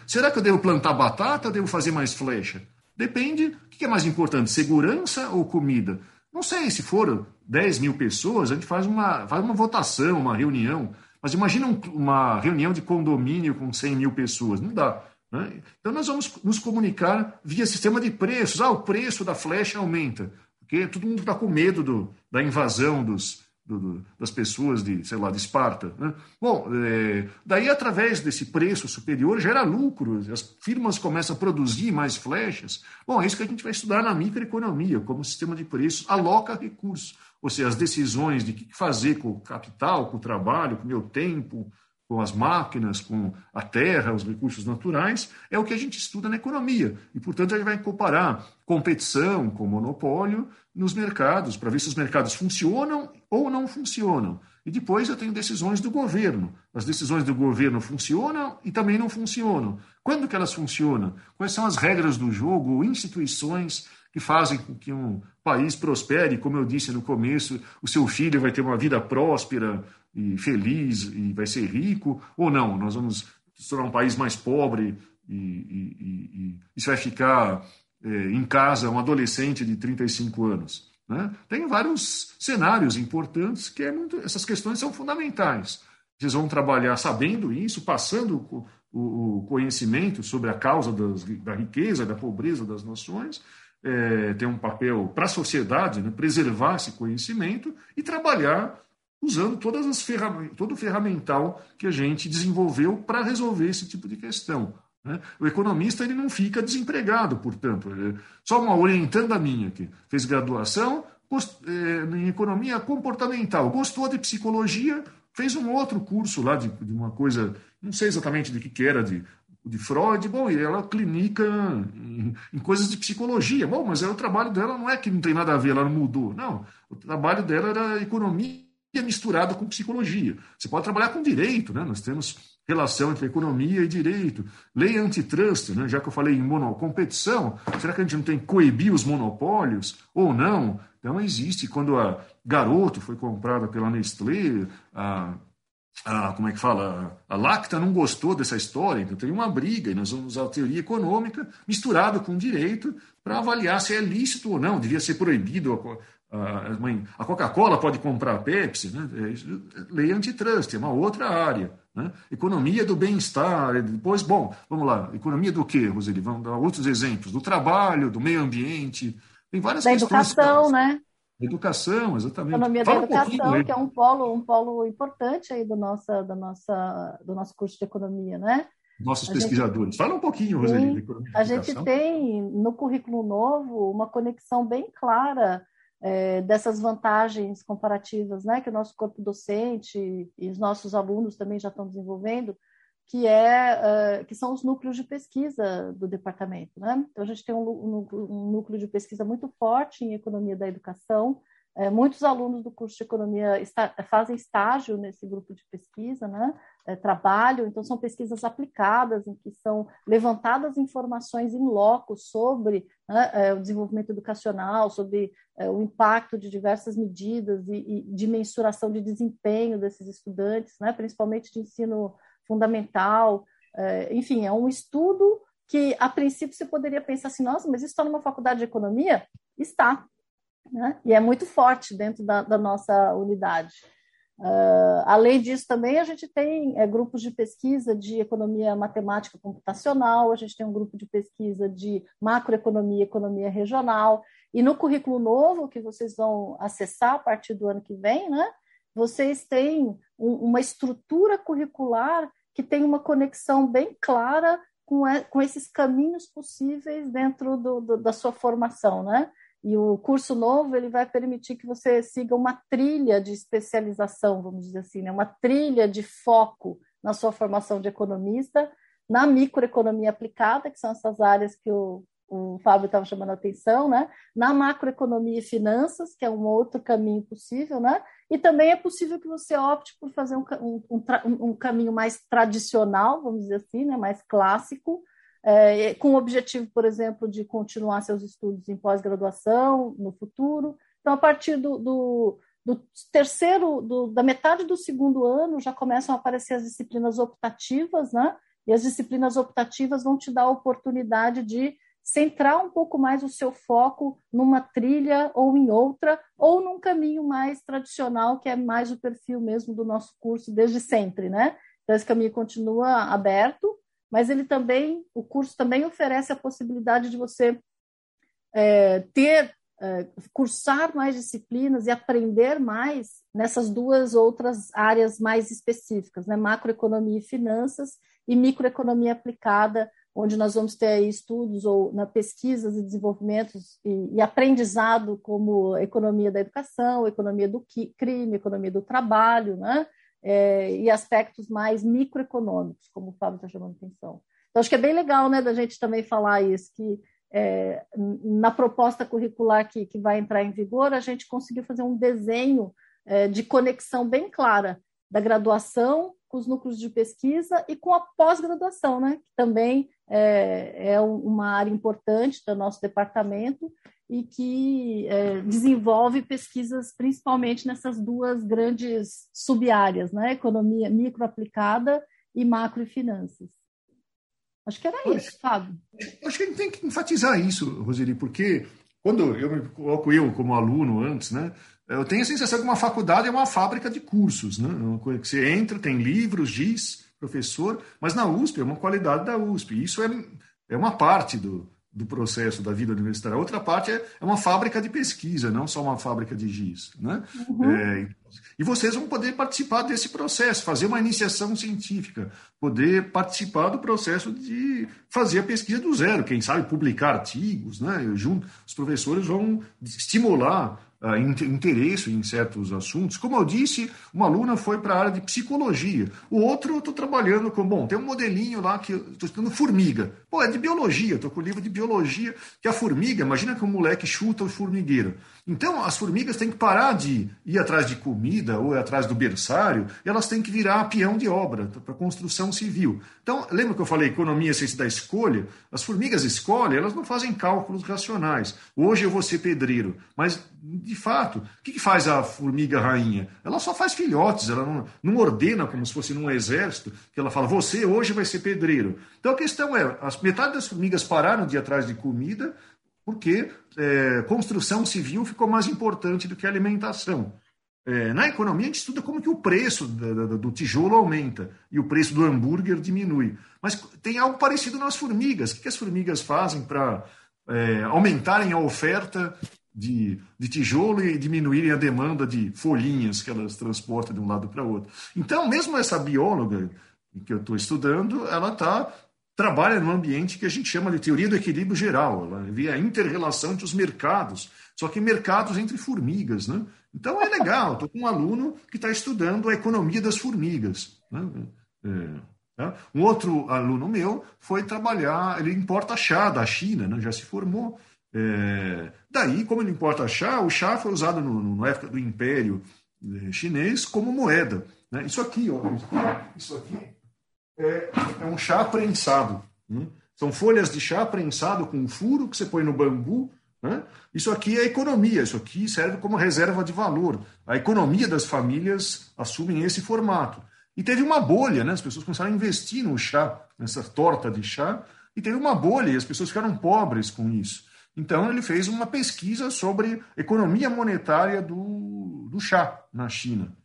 Será que eu devo plantar batata ou devo fazer mais flecha? Depende. O que é mais importante, segurança ou comida? Não sei, se for 10 mil pessoas, a gente faz uma, faz uma votação, uma reunião. Mas imagina um, uma reunião de condomínio com 100 mil pessoas. Não dá. Né? Então nós vamos nos comunicar via sistema de preços. Ah, o preço da flecha aumenta. Porque todo mundo está com medo do, da invasão dos, do, das pessoas de, sei lá, de Esparta. Né? Bom, é, daí através desse preço superior gera lucro, as firmas começam a produzir mais flechas. Bom, é isso que a gente vai estudar na microeconomia, como o sistema de preços aloca recursos, ou seja, as decisões de o que fazer com o capital, com o trabalho, com o meu tempo, com as máquinas, com a terra, os recursos naturais, é o que a gente estuda na economia. E, portanto, a gente vai comparar competição com monopólio nos mercados, para ver se os mercados funcionam ou não funcionam. E depois eu tenho decisões do governo. As decisões do governo funcionam e também não funcionam. Quando que elas funcionam? Quais são as regras do jogo, instituições que fazem com que um país prospere? Como eu disse no começo, o seu filho vai ter uma vida próspera, e feliz e vai ser rico, ou não, nós vamos tornar um país mais pobre e, e, e, e vai ficar em casa um adolescente de 35 anos. Né? Tem vários cenários importantes que é muito, essas questões são fundamentais. Vocês vão trabalhar sabendo isso, passando o, o conhecimento sobre a causa das, da riqueza, da pobreza das nações, é, tem um papel para a sociedade, né, preservar esse conhecimento e trabalhar usando todas as ferramentas, todo o ferramental que a gente desenvolveu para resolver esse tipo de questão. Né? O economista ele não fica desempregado, portanto. Só uma orientanda minha que fez graduação é, em economia comportamental, gostou de psicologia, fez um outro curso lá de, de uma coisa, não sei exatamente de que, que era, de, de Freud, bom, e ela clinica em, em, coisas de psicologia. Bom, mas é, o trabalho dela não é que não tem nada a ver, ela não mudou. Não, o trabalho dela era economia misturado com psicologia. Você pode trabalhar com direito, né? Nós temos relação entre economia e direito. Lei antitrust, né? já que eu falei em monocompetição, será que a gente não tem que coibir os monopólios ou não? Então existe, quando a Garoto foi comprada pela Nestlé, a, como é que fala, a Lacta não gostou dessa história, então tem uma briga, e nós vamos usar a teoria econômica misturada com direito para avaliar se é lícito ou não, devia ser proibido a Coca-Cola pode comprar a Pepsi, né? É, lei antitrust, é uma outra área. Né? Economia do bem-estar, depois, bom, vamos lá, economia do quê, Roseli? Vamos dar outros exemplos, do trabalho, do meio ambiente, tem várias da questões. Da educação, né? Educação, exatamente. Economia Fala da educação, um que é um polo, um polo importante aí do, nossa, da nossa, do nosso curso de economia, né? Nossos a pesquisadores. Gente... Fala um pouquinho, Roseli. A gente tem no currículo novo uma conexão bem clara é, dessas vantagens comparativas né, que o nosso corpo docente e os nossos alunos também já estão desenvolvendo, que, é, uh, que são os núcleos de pesquisa do departamento. Né? Então, a gente tem um, um, núcleo de pesquisa muito forte em economia da educação, é, muitos alunos do curso de economia está, fazem estágio nesse grupo de pesquisa, né? É, trabalham, então são pesquisas aplicadas em que são levantadas informações em loco sobre né, é, o desenvolvimento educacional, sobre é, o impacto de diversas medidas e, e, de mensuração de desempenho desses estudantes, né? principalmente de ensino fundamental. É, enfim, é um estudo que, a princípio, você poderia pensar assim, nossa, mas isso está numa faculdade de economia? Está, né? e é muito forte dentro da, da nossa unidade. Uh, além disso, também a gente tem é, grupos de pesquisa de economia matemática computacional, a gente tem um grupo de pesquisa de macroeconomia e economia regional, e no currículo novo que vocês vão acessar a partir do ano que vem, né, vocês têm um, uma estrutura curricular que tem uma conexão bem clara com, com esses caminhos possíveis dentro do, do, da sua formação, né? E o curso novo ele vai permitir que você siga uma trilha de especialização, vamos dizer assim, né? uma trilha de foco na sua formação de economista, na microeconomia aplicada, que são essas áreas que o, o Fábio estava chamando a atenção, né? na macroeconomia e finanças, que é um outro caminho possível, né? e também é possível que você opte por fazer um, um, um, um caminho mais tradicional, vamos dizer assim, né? mais clássico, é, com o objetivo, por exemplo, de continuar seus estudos em pós-graduação no futuro. Então, a partir do, do, do terceiro, do, da metade do segundo ano, já começam a aparecer as disciplinas optativas, né? E as disciplinas optativas vão te dar a oportunidade de centrar um pouco mais o seu foco numa trilha ou em outra, ou num caminho mais tradicional, que é mais o perfil mesmo do nosso curso desde sempre, né? Então, esse caminho continua aberto, mas ele também, o curso também oferece a possibilidade de você é, ter é, cursar mais disciplinas e aprender mais nessas duas outras áreas mais específicas, né? macroeconomia e finanças e microeconomia aplicada, onde nós vamos ter estudos ou na pesquisas e desenvolvimentos e, e, aprendizado como economia da educação, economia do crime, economia do trabalho, né? É, e aspectos mais microeconômicos, como o Fábio está chamando atenção. Então, acho que é bem legal né, da gente também falar isso, que é, na proposta curricular que, que vai entrar em vigor, a gente conseguiu fazer um desenho é, de conexão bem clara da graduação com os núcleos de pesquisa e com a pós-graduação, né? que também é, é, uma área importante do nosso departamento e que é, desenvolve pesquisas principalmente nessas duas grandes sub-áreas, né? economia microaplicada e macro e finanças. Acho que era isso, Fábio. Acho que a gente tem que enfatizar isso, Roseli, porque quando eu me coloco eu como aluno antes, né, eu tenho a sensação que uma faculdade é uma fábrica de cursos, né? Uma coisa que você entra, tem livros, diz, professor, mas na USP é uma qualidade da USP. Isso é, é uma parte do, do processo da vida universitária. A outra parte é, é uma fábrica de pesquisa, não só uma fábrica de giz. Né? Uhum. É, e vocês vão poder participar desse processo, fazer uma iniciação científica, poder participar do processo de fazer a pesquisa do zero, quem sabe publicar artigos. Né? Junto, os professores vão estimular uh, interesse em certos assuntos. Como eu disse, uma aluna foi para a área de psicologia. O outro, eu estou trabalhando com, bom, tem um modelinho lá que estou estudando formiga. Pô, é de biologia, estou com o livro de biologia, que a formiga, imagina que um moleque chuta o formigueiro. Então, as formigas têm que parar de ir atrás de comida ou atrás do berçário, elas têm que virar peão de obra para construção civil. Então, lembra que eu falei economia ciência da escolha? As formigas escolhem, elas não fazem cálculos racionais. Hoje eu vou ser pedreiro, mas de fato, o que, que faz a formiga rainha? Ela só faz filhotes, ela não, não ordena como se fosse num exército, que ela fala, você hoje vai ser pedreiro. Então a questão é, as, metade das formigas pararam de ir atrás de comida, porque é, construção civil ficou mais importante do que alimentação. É, na economia, a gente estuda como que o preço do, do tijolo aumenta e o preço do hambúrguer diminui. Mas tem algo parecido nas formigas. O que, que as formigas fazem para é, aumentarem a oferta de, de tijolo e diminuírem a demanda de folhinhas que elas transportam de um lado para o outro? Então, mesmo essa bióloga que eu estou estudando, ela está trabalha num ambiente que a gente chama de teoria do equilíbrio geral. Ela vê a inter-relação entre os mercados, só que mercados entre formigas. Né? Então é legal, estou com um aluno que está estudando a economia das formigas. Né? É, tá? Um outro aluno meu foi trabalhar, ele importa chá da China, né? já se formou. É, daí, como ele importa chá, o chá foi usado no, no, na época do Império é, Chinês como moeda. Né? Isso aqui, ó, isso aqui é, é um chá prensado. Né? São folhas de chá prensado com um furo que você põe no bambu. Né? Isso aqui é economia, isso aqui serve como reserva de valor. A economia das famílias assume esse formato. E teve uma bolha, né? as pessoas começaram a investir no chá, nessa torta de chá, e teve uma bolha e as pessoas ficaram pobres com isso. Então ele fez uma pesquisa sobre economia monetária do, do chá na China.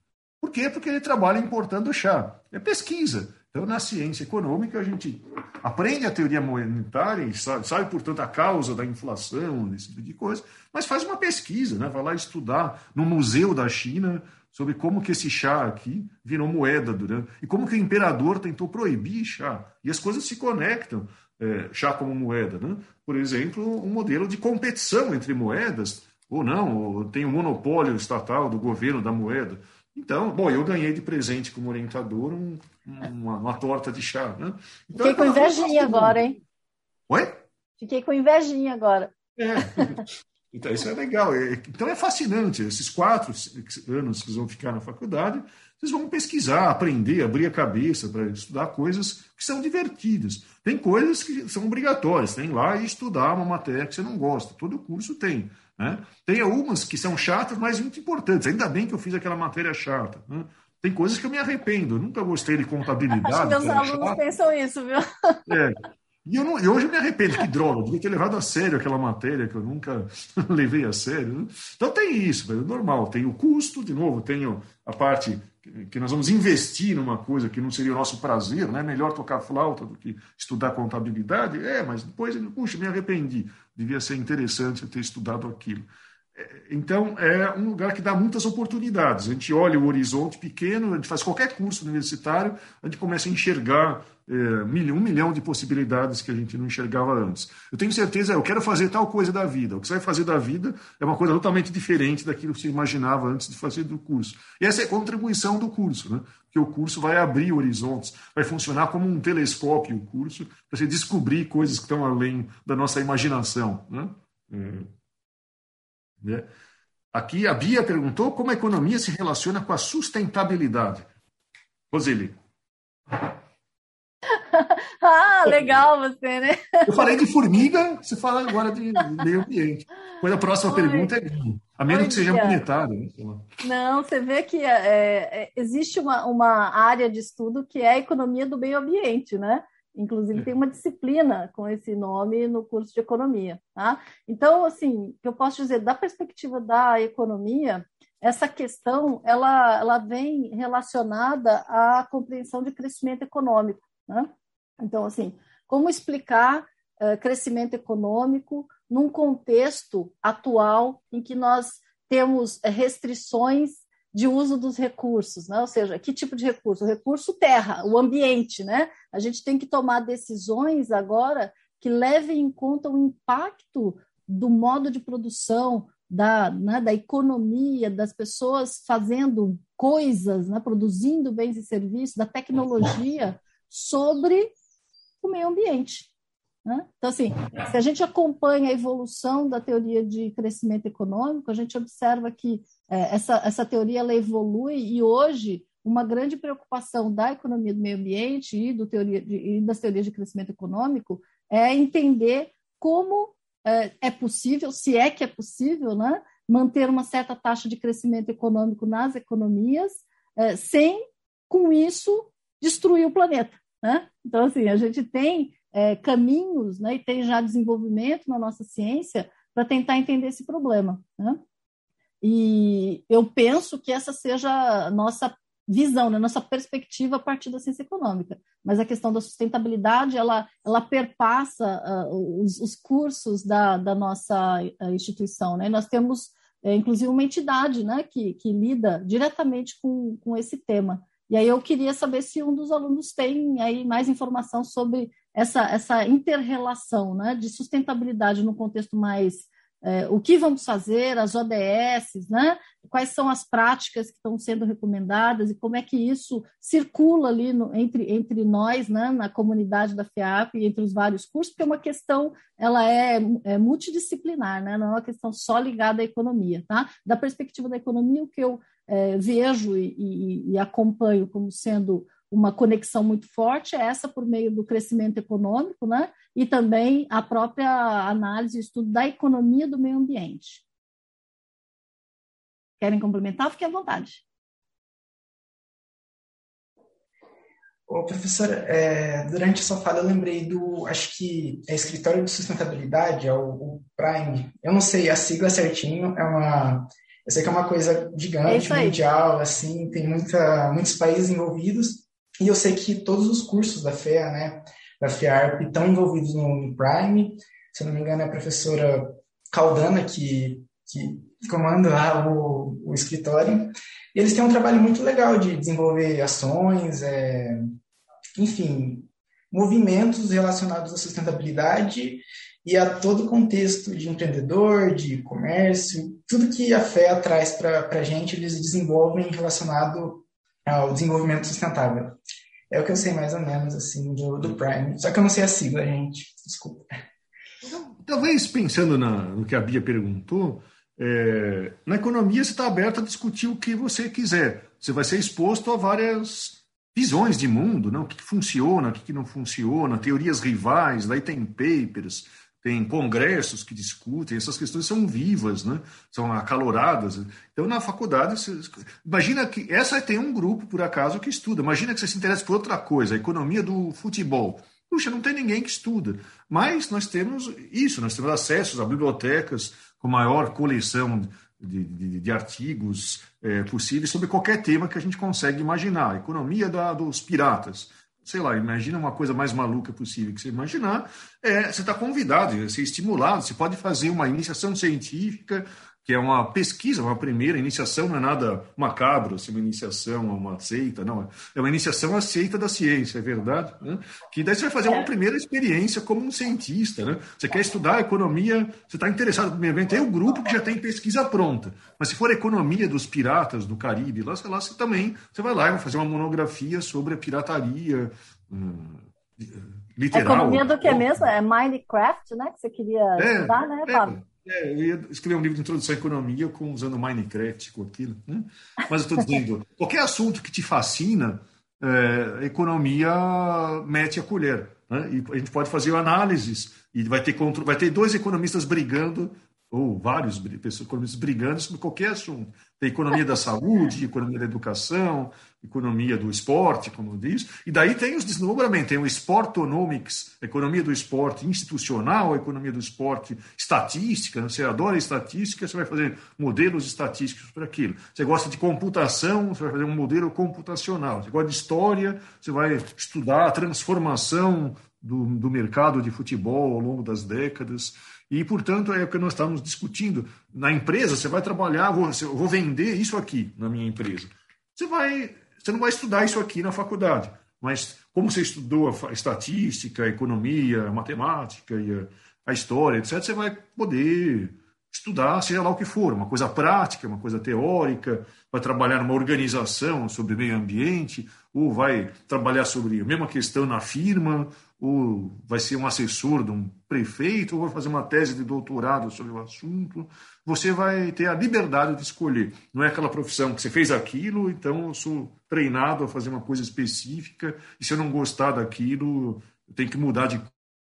Por quê? Porque ele trabalha importando chá. É pesquisa. Então, na ciência econômica, a gente aprende a teoria monetária e sabe, sabe, portanto, a causa da inflação, desse tipo de coisa, mas faz uma pesquisa, né? vai lá estudar no Museu da China sobre como que esse chá aqui virou moeda durante e como que o imperador tentou proibir chá. E as coisas se conectam, é, chá como moeda. Né? Por exemplo, um modelo de competição entre moedas, ou não, ou tem um monopólio estatal do governo da moeda. Então, bom, eu ganhei de presente como orientador um, uma, uma, torta de chá, né? Então, Fiquei com invejinha agora, hein? Oi? Fiquei com invejinha agora. É. Então, isso é legal. É, então, é fascinante. Esses quatro anos que vão ficar na faculdade, vocês vão pesquisar, aprender, abrir a cabeça para estudar coisas que são divertidas. Tem coisas que são obrigatórias. Tem lá e estudar uma matéria que você não gosta. Todo curso tem. Né? Tem algumas que são chatas, mas muito importantes. Ainda bem que eu fiz aquela matéria chata. Né? Tem coisas que eu me arrependo. Eu nunca gostei de contabilidade. Acho que meus alunos pensam isso, viu? É. E, eu não, e hoje eu me arrependo, que droga, eu devia ter levado a sério aquela matéria que eu nunca levei a sério. Então tem isso, é normal. Tem o custo, de novo, tem a parte que nós vamos investir numa coisa que não seria o nosso prazer, né? Melhor tocar flauta do que estudar contabilidade. É, mas depois, puxa, me arrependi. Devia ser interessante eu ter estudado aquilo. Então, é um lugar que dá muitas oportunidades. A gente olha o horizonte pequeno, a gente faz qualquer curso universitário, a gente começa a enxergar é, um milhão de possibilidades que a gente não enxergava antes. Eu tenho certeza, eu quero fazer tal coisa da vida. O que você vai fazer da vida é uma coisa totalmente diferente daquilo que você imaginava antes de fazer do curso. E essa é a contribuição do curso, né? Porque o curso vai abrir horizontes, vai funcionar como um telescópio o curso, para você descobrir coisas que estão além da nossa imaginação. Né? É. Né? Aqui a Bia perguntou como a economia se relaciona com a sustentabilidade. Roseli. ah, legal você, né? Eu falei de formiga, você fala agora de meio ambiente. Depois a próxima Oi. pergunta é a menos Oi, que seja monetário. Né? Não, você vê que é, é, existe uma, uma área de estudo que é a economia do meio ambiente, né? Inclusive, tem uma disciplina com esse nome no curso de economia. Tá? Então, assim, o que eu posso dizer, da perspectiva da economia, essa questão ela, ela vem relacionada à compreensão de crescimento econômico. Né? Então, assim, como explicar uh, crescimento econômico num contexto atual em que nós temos restrições de uso dos recursos, né? ou seja, que tipo de recurso? O recurso terra, o ambiente. Né? A gente tem que tomar decisões agora que levem em conta o impacto do modo de produção, da, né, da economia, das pessoas fazendo coisas, né, produzindo bens e serviços, da tecnologia sobre o meio ambiente. Né? Então, assim, se a gente acompanha a evolução da teoria de crescimento econômico, a gente observa que é, essa, essa teoria ela evolui e hoje uma grande preocupação da economia do meio ambiente e, do teoria de, e das teorias de crescimento econômico é entender como é, é, possível, se é que é possível, né, manter uma certa taxa de crescimento econômico nas economias, é, sem, com isso, destruir o planeta. Né? Então, assim, a gente tem é, caminhos né, e tem já desenvolvimento na nossa ciência para tentar entender esse problema. Né? E eu penso que essa seja a nossa visão, né, nossa perspectiva a partir da ciência econômica. Mas a questão da sustentabilidade, ela, ela perpassa uh, os, os, cursos da, da nossa uh, instituição. Né? Nós temos, é, inclusive, uma entidade né, que, que lida diretamente com, com esse tema. E aí eu queria saber se um dos alunos tem aí mais informação sobre essa, essa inter-relação né, de sustentabilidade no contexto mais é, o que vamos fazer, as ODS, né? quais são as práticas que estão sendo recomendadas e como é que isso circula ali no, entre, entre nós, né? na comunidade da FEAP e entre os vários cursos, porque é uma questão, ela é, é multidisciplinar, né? não é uma questão só ligada à economia. Tá? Da perspectiva da economia, o que eu é, vejo e, e, e acompanho como sendo uma conexão muito forte essa por meio do crescimento econômico, né? E também a própria análise e estudo da economia do meio ambiente. Querem complementar? Fiquem à vontade. Ô, professora, é, durante a sua fala eu lembrei do, acho que é Escritório de Sustentabilidade, é o, o Prime. Eu não sei a sigla certinho, é uma, eu sei que é uma coisa gigante, é mundial, assim, tem muita, muitos países envolvidos. E eu sei que todos os cursos da FEA, né, da FEARP, estão envolvidos no Prime. Se eu não me engano, é a professora Caldana que, que comanda lá o, o escritório. E eles têm um trabalho muito legal de desenvolver ações, é, enfim, movimentos relacionados à sustentabilidade e a todo o contexto de empreendedor, de comércio, tudo que a FEA traz para a gente, eles desenvolvem relacionado ao desenvolvimento sustentável. É o que eu sei mais ou menos, assim, do, do Prime. Só que eu não sei a sigla, gente. Desculpa. Então, talvez pensando na, no que a Bia perguntou, é, na economia você está aberto a discutir o que você quiser. Você vai ser exposto a várias visões de mundo, não? o que, que funciona, o que, que não funciona, teorias rivais, daí tem papers, tem congressos que discutem, essas questões são vivas, né? são acaloradas. Então, na faculdade, você... imagina que essa tem um grupo, por acaso, que estuda. Imagina que você se interessa por outra coisa, a economia do futebol. puxa, não tem ninguém que estuda. Mas nós temos isso, nós temos acesso a bibliotecas com maior coleção de, de, de artigos é, possíveis sobre qualquer tema que a gente consegue imaginar. Economia da, dos piratas. Sei lá, imagina uma coisa mais maluca possível que você imaginar. É, você está convidado, você é estimulado, você pode fazer uma iniciação científica que é uma pesquisa, uma primeira iniciação, não é nada macabro, assim, uma iniciação, uma seita, não. É uma iniciação aceita da ciência, é verdade? Né? Que daí você vai fazer uma é. primeira experiência como um cientista. Né? Você quer estudar economia, você está interessado no evento, tem o um grupo que já tem pesquisa pronta. Mas se for a economia dos piratas do Caribe, lá, lá você também você vai lá e vai fazer uma monografia sobre a pirataria. Hum, literal. Economia do que mesmo? É Minecraft, né? Que você queria é, estudar, né, Fábio? É. É, eu ia escrever um livro de introdução à economia com, usando Minecraft, com aquilo. Né? Mas eu estou dizendo, qualquer assunto que te fascina, é, a economia mete a colher. Né? E a gente pode fazer análises e vai ter, vai ter dois economistas brigando ou vários economistas brigando sobre qualquer assunto. Tem economia da saúde, economia da educação, economia do esporte, como diz, e daí tem os desdobramentos, tem o Sportonomics, economia do esporte institucional, economia do esporte estatística, você adora estatística, você vai fazer modelos estatísticos para aquilo. Você gosta de computação, você vai fazer um modelo computacional. Você gosta de história, você vai estudar a transformação do, do mercado de futebol ao longo das décadas. E, portanto, é o que nós estamos discutindo. Na empresa, você vai trabalhar, vou, vou vender isso aqui na minha empresa. Você, vai, você não vai estudar isso aqui na faculdade, mas como você estudou a estatística, a economia, a matemática e a, a história, etc., você vai poder estudar, seja lá o que for, uma coisa prática, uma coisa teórica, vai trabalhar numa organização sobre meio ambiente, ou vai trabalhar sobre a mesma questão na firma, ou vai ser um assessor de um prefeito, ou vai fazer uma tese de doutorado sobre o assunto. Você vai ter a liberdade de escolher. Não é aquela profissão que você fez aquilo, então eu sou treinado a fazer uma coisa específica, e se eu não gostar daquilo, eu tenho que mudar de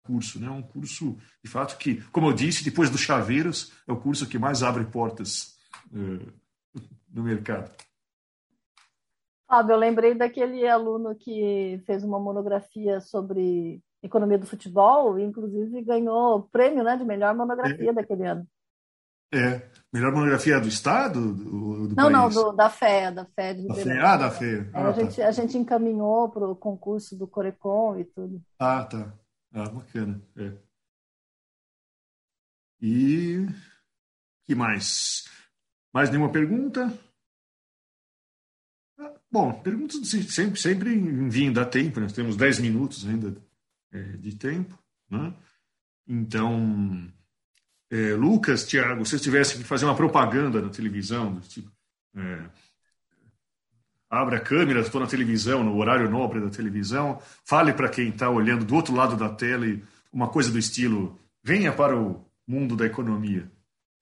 curso. É né? um curso, de fato, que, como eu disse, depois do Chaveiros, é o curso que mais abre portas uh, no mercado. Fábio, eu lembrei daquele aluno que fez uma monografia sobre economia do futebol, e inclusive ganhou o prêmio né, de melhor monografia é, daquele ano. É, melhor monografia do Estado? Do, do não, país? não, do, da FE, da FE de da Ah, da FE. É, ah, a, tá. gente, a gente encaminhou para o concurso do Corecon e tudo. Ah, tá. Ah, bacana. É. E que mais? Mais nenhuma pergunta? Bom, perguntas sempre, sempre enviem, dá tempo, nós temos 10 minutos ainda é, de tempo. Né? Então, é, Lucas, Tiago, se vocês tivessem que fazer uma propaganda na televisão, tipo, é, abra a câmera, estou na televisão, no horário nobre da televisão, fale para quem está olhando do outro lado da tela uma coisa do estilo: venha para o mundo da economia.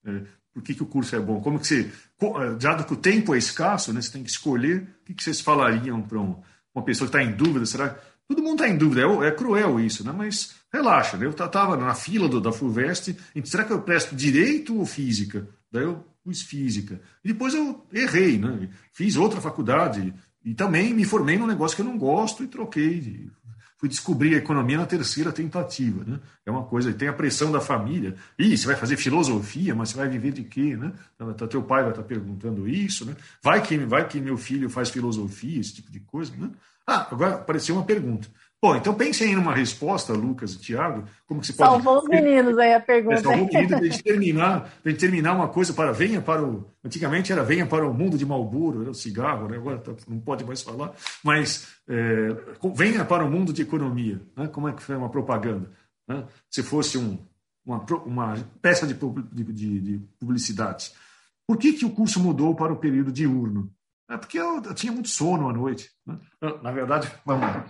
É, por que, que o curso é bom? Como que você, dado que o tempo é escasso, né, você tem que escolher, o que, que vocês falariam para um, uma pessoa que está em dúvida? Será todo mundo está em dúvida, é, é, cruel isso, né? mas relaxa. Né? Eu estava na fila do, da FUVEST, será que eu presto direito ou física? Daí eu pus física. E depois eu errei, né? Fiz outra faculdade e também me formei num negócio que eu não gosto e troquei. Fui descobrir a economia na terceira tentativa, né? É uma coisa, tem a pressão da família. Ih, você vai fazer filosofia, mas você vai viver de quê, né? Então, teu pai vai estar perguntando isso, né? Vai que, vai que meu filho faz filosofia, esse tipo de coisa, né? Ah, agora apareceu uma pergunta. Bom, então pensem aí numa resposta, Lucas e Tiago, como que se pode... Salvou os meninos aí a pergunta. É, salvou os meninos, de terminar, terminar uma coisa para venha para o... Antigamente era venha para o mundo de Malboro, era o cigarro, né? agora tá, não pode mais falar, mas é, venha para o mundo de economia, né? como é que foi uma propaganda? Né? Se fosse um, uma, uma peça de, de, de publicidade. Por que, que o curso mudou para o período diurno? É porque eu, eu, tinha muito sono à noite. Né? Na verdade, vamos lá.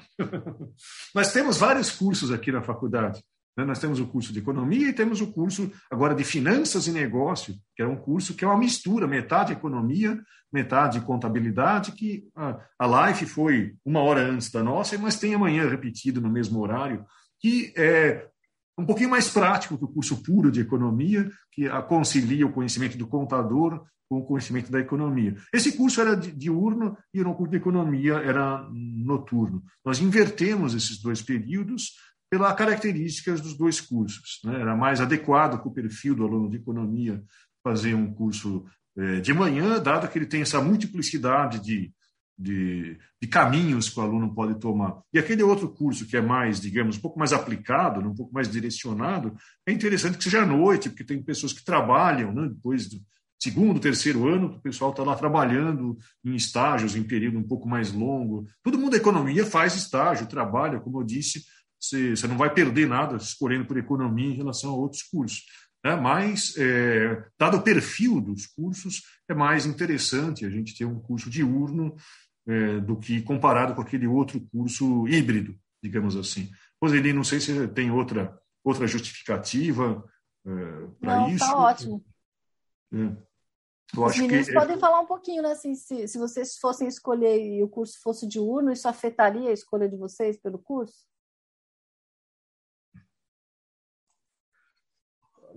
Nós temos vários cursos aqui na faculdade. Né? Nós temos o curso de economia e temos o curso agora de finanças e negócio, que é um curso que é uma mistura, metade economia, metade contabilidade, que a, a Life foi uma hora antes da nossa, mas tem amanhã repetido no mesmo horário, que é um pouquinho mais prático que o curso puro de economia, que concilia o conhecimento do contador com o conhecimento da economia. Esse curso era diurno e o curso de economia era noturno. Nós invertemos esses dois períodos pelas características dos dois cursos. Né? Era mais adequado para o perfil do aluno de economia fazer um curso é, de manhã, dado que ele tem essa multiplicidade de, de, de, caminhos que o aluno pode tomar. E aquele outro curso que é mais, digamos, um pouco mais aplicado, né, um pouco mais direcionado, é interessante que seja à noite, porque tem pessoas que trabalham né, depois do segundo, terceiro ano, o pessoal está lá trabalhando em estágios, em período um pouco mais longo. Todo mundo da economia faz estágio, trabalha, como eu disse, você, você não vai perder nada escolhendo por economia em relação a outros cursos. Né? Mas, é, dado o perfil dos cursos, é mais interessante a gente ter um curso diurno é, do que comparado com aquele outro curso híbrido, digamos assim. Roseli, não sei se tem outra, outra justificativa é, para isso. Está ótimo. É. Eu Os meninos que... É podem falar um pouquinho, né? Assim, se, se vocês fossem escolher e o curso fosse diurno, isso afetaria a escolha de vocês pelo curso?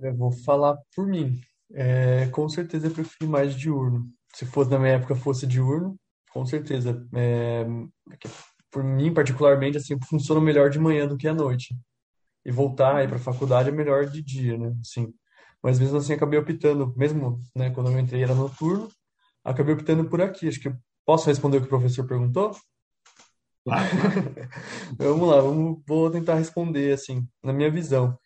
Eu vou falar por mim. É, com certeza eu prefiro mais diurno. Se fosse na minha época fosse diurno, com certeza. É, por mim, particularmente, assim, funciona melhor de manhã do que à noite. E voltar aí para a faculdade é melhor de dia, né? Assim, mas mesmo assim acabei optando, mesmo né, quando eu entrei era noturno, acabei optando por aqui. Acho que posso responder o que o professor perguntou? vamos lá, vamos, vou tentar responder assim, na minha visão.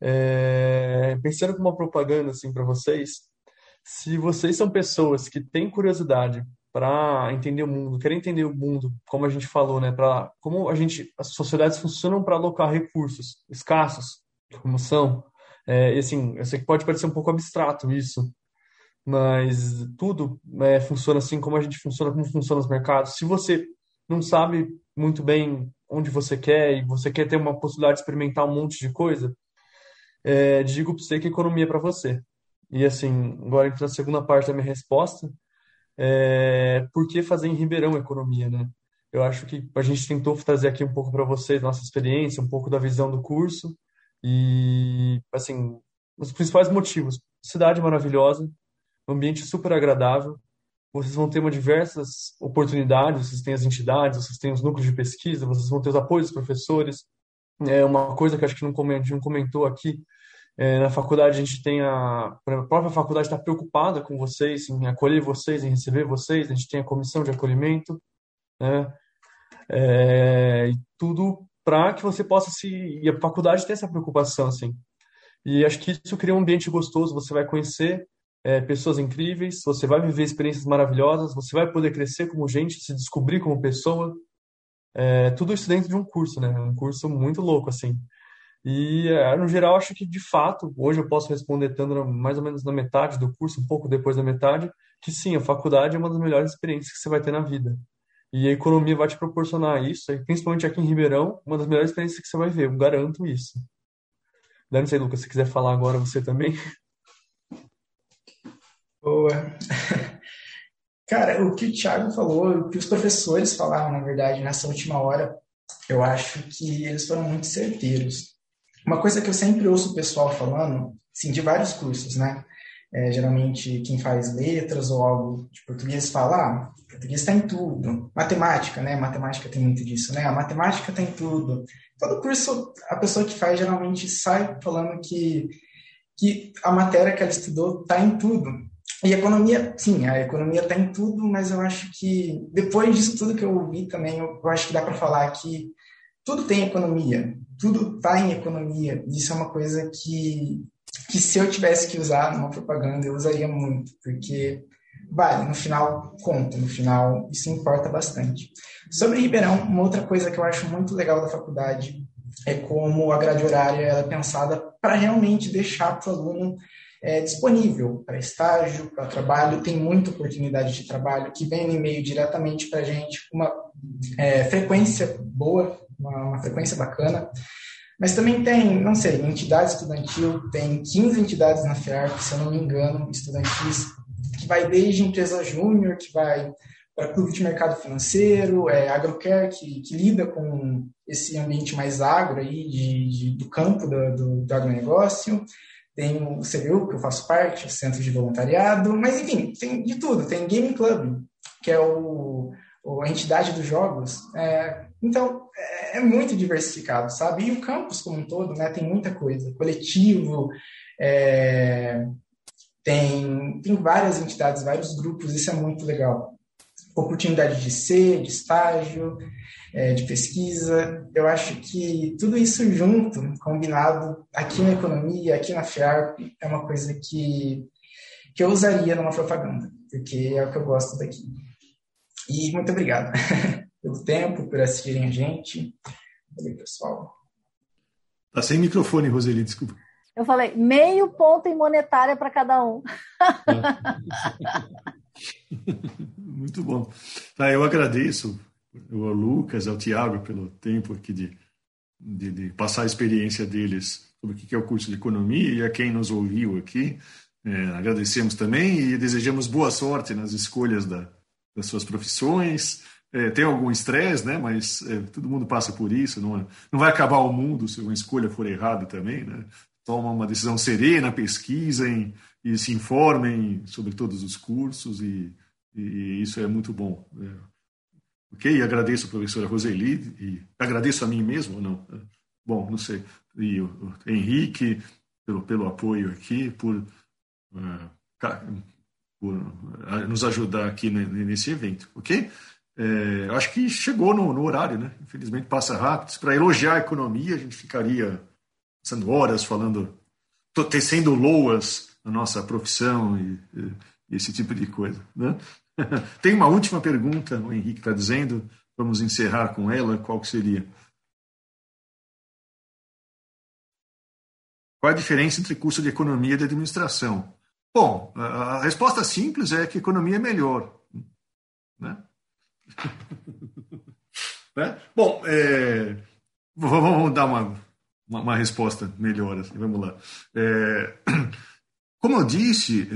É, pensando como uma propaganda assim para vocês, se vocês são pessoas que têm curiosidade para entender o mundo, querem entender o mundo, como a gente falou, né, para como a gente as sociedades funcionam para alocar recursos escassos, como são, é, e assim, eu sei que pode parecer um pouco abstrato isso, mas tudo é, funciona assim como a gente funciona, como funciona os mercados. Se você não sabe muito bem onde você quer e você quer ter uma possibilidade de experimentar um monte de coisa, é, digo para você que economia é para você. E assim, agora entra na segunda parte da minha resposta, é, por que fazer em Ribeirão economia, né? Eu acho que a gente tentou trazer aqui um pouco para vocês nossa experiência, um pouco da visão do curso e assim, os principais motivos: cidade maravilhosa, ambiente super agradável, vocês vão ter uma diversas oportunidades, vocês têm as entidades, vocês têm os núcleos de pesquisa, vocês vão ter os apoios dos professores. É uma coisa que acho que não comentou aqui, é, na faculdade a gente tem a, a própria faculdade está preocupada com vocês, em acolher vocês, em receber vocês. A gente tem a comissão de acolhimento, né? É, tudo para que você possa se e a faculdade tem essa preocupação assim. E acho que isso cria um ambiente gostoso. Você vai conhecer é, pessoas incríveis, você vai viver experiências maravilhosas, você vai poder crescer como gente, se descobrir como pessoa. É, tudo isso dentro de um curso, né? Um curso muito louco assim. E, é, no geral, acho que, de fato, hoje eu posso responder estando mais ou menos na metade do curso, um pouco depois da metade, que sim, a faculdade é uma das melhores experiências que você vai ter na vida. E a economia vai te proporcionar isso, principalmente aqui em Ribeirão, uma das melhores experiências que você vai ver, eu garanto isso. Não sei, Lucas, se quiser falar agora você também. Boa. Cara, o que o Thiago falou, o que os professores falaram, na verdade, nessa última hora, eu acho que eles foram muito certeiros. Uma coisa que eu sempre ouço o pessoal falando, sim, de vários cursos, né? É, geralmente quem faz letras ou algo de português fala, ah, português está em tudo. Matemática, né? Matemática tem muito disso, né? A matemática tem tudo. Todo curso, a pessoa que faz geralmente sai falando que, que a matéria que ela estudou está em tudo. E economia, sim, a economia está em tudo, mas eu acho que depois disso tudo que eu ouvi também, eu, eu acho que dá para falar que tudo tem economia, tudo está em economia. Isso é uma coisa que, que se eu tivesse que usar numa propaganda, eu usaria muito, porque vale, no final conta, no final isso importa bastante. Sobre Ribeirão, uma outra coisa que eu acho muito legal da faculdade é como a grade horária é pensada para realmente deixar para o aluno é, disponível para estágio, para trabalho, tem muita oportunidade de trabalho que vem no e-mail diretamente para a gente, uma é, frequência boa, uma, uma frequência bacana. Mas também tem, não sei, entidade estudantil, tem 15 entidades na FEARP, se eu não me engano, estudantis, que vai desde empresa júnior, que vai para clube de mercado financeiro, é, agrocare, que, que lida com esse ambiente mais agro aí, de, de do campo do, do, do agronegócio, tem o CBU, que eu faço parte, o Centro de Voluntariado, mas enfim, tem de tudo. Tem Game Club, que é o, a entidade dos jogos. É, então, é muito diversificado, sabe? E o campus como um todo, né, tem muita coisa. Coletivo, é, tem, tem várias entidades, vários grupos, isso é muito legal. Oportunidade de ser, de estágio, é, de pesquisa. Eu acho que tudo isso junto, combinado, aqui na economia, aqui na FIARP, é uma coisa que, que eu usaria numa propaganda, porque é o que eu gosto daqui. E muito obrigado pelo tempo, por assistirem a gente. Valeu, pessoal. Tá sem microfone, Roseli, desculpa. Eu falei meio ponto em monetária para cada um. Muito bom. Tá, eu agradeço ao Lucas, ao Tiago, pelo tempo aqui de, de, de, passar a experiência deles sobre o que é o curso de economia e a quem nos ouviu aqui. É, agradecemos também e desejamos boa sorte nas escolhas da, das suas profissões. É, tem algum estresse, né? Mas é, todo mundo passa por isso. Não, é, não vai acabar o mundo se uma escolha for errada também, né? Toma uma decisão serena, pesquisem e se informem sobre todos os cursos e, e isso é muito bom. É, Ok? E agradeço a professora Roseli e agradeço a mim mesmo ou não? Bom, não sei. E o Henrique pelo, pelo apoio aqui, por, uh, por nos ajudar aqui nesse evento, ok? É, acho que chegou no, no, horário, né? Infelizmente passa rápido. Para elogiar a economia, a gente ficaria passando horas falando, tecendo loas na nossa profissão e, e esse tipo de coisa, né? Tem uma última pergunta, o Henrique está dizendo, vamos encerrar com ela, qual que seria? Qual a diferença entre curso de economia e de administração? Bom, a resposta simples é que economia é melhor. Né? né? Bom, é, vamos dar uma, uma, uma, resposta melhor. Assim, vamos lá. É, como eu disse,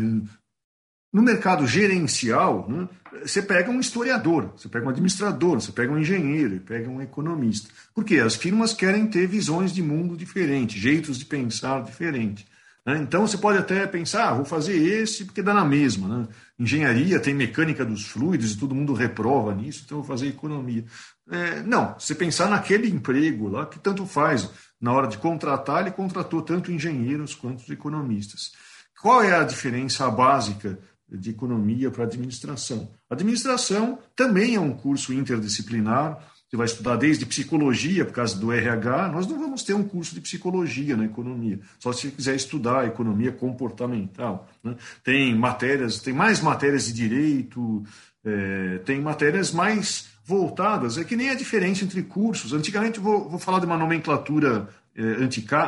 no mercado gerencial, né, você pega um historiador, você pega um administrador, você pega um engenheiro, pega um economista. Por quê? As firmas querem ter visões de mundo diferentes, jeitos de pensar diferentes. Né? Então você pode até pensar, ah, vou fazer esse porque dá na mesma. Né? Engenharia tem mecânica dos fluidos e todo mundo reprova nisso, então vou fazer economia. É, não, você pensar naquele emprego lá que tanto faz. Na hora de contratar, ele contratou tanto engenheiros quanto economistas. Qual é a diferença básica de economia para administração. Administração também é um curso interdisciplinar. Você vai estudar desde psicologia, por causa do RH. Nós não vamos ter um curso de psicologia na economia, só se você quiser estudar economia comportamental. Né? Tem matérias, tem mais matérias de direito, é, tem matérias mais voltadas. É que nem a diferença entre cursos. Antigamente, vou, vou falar de uma nomenclatura é,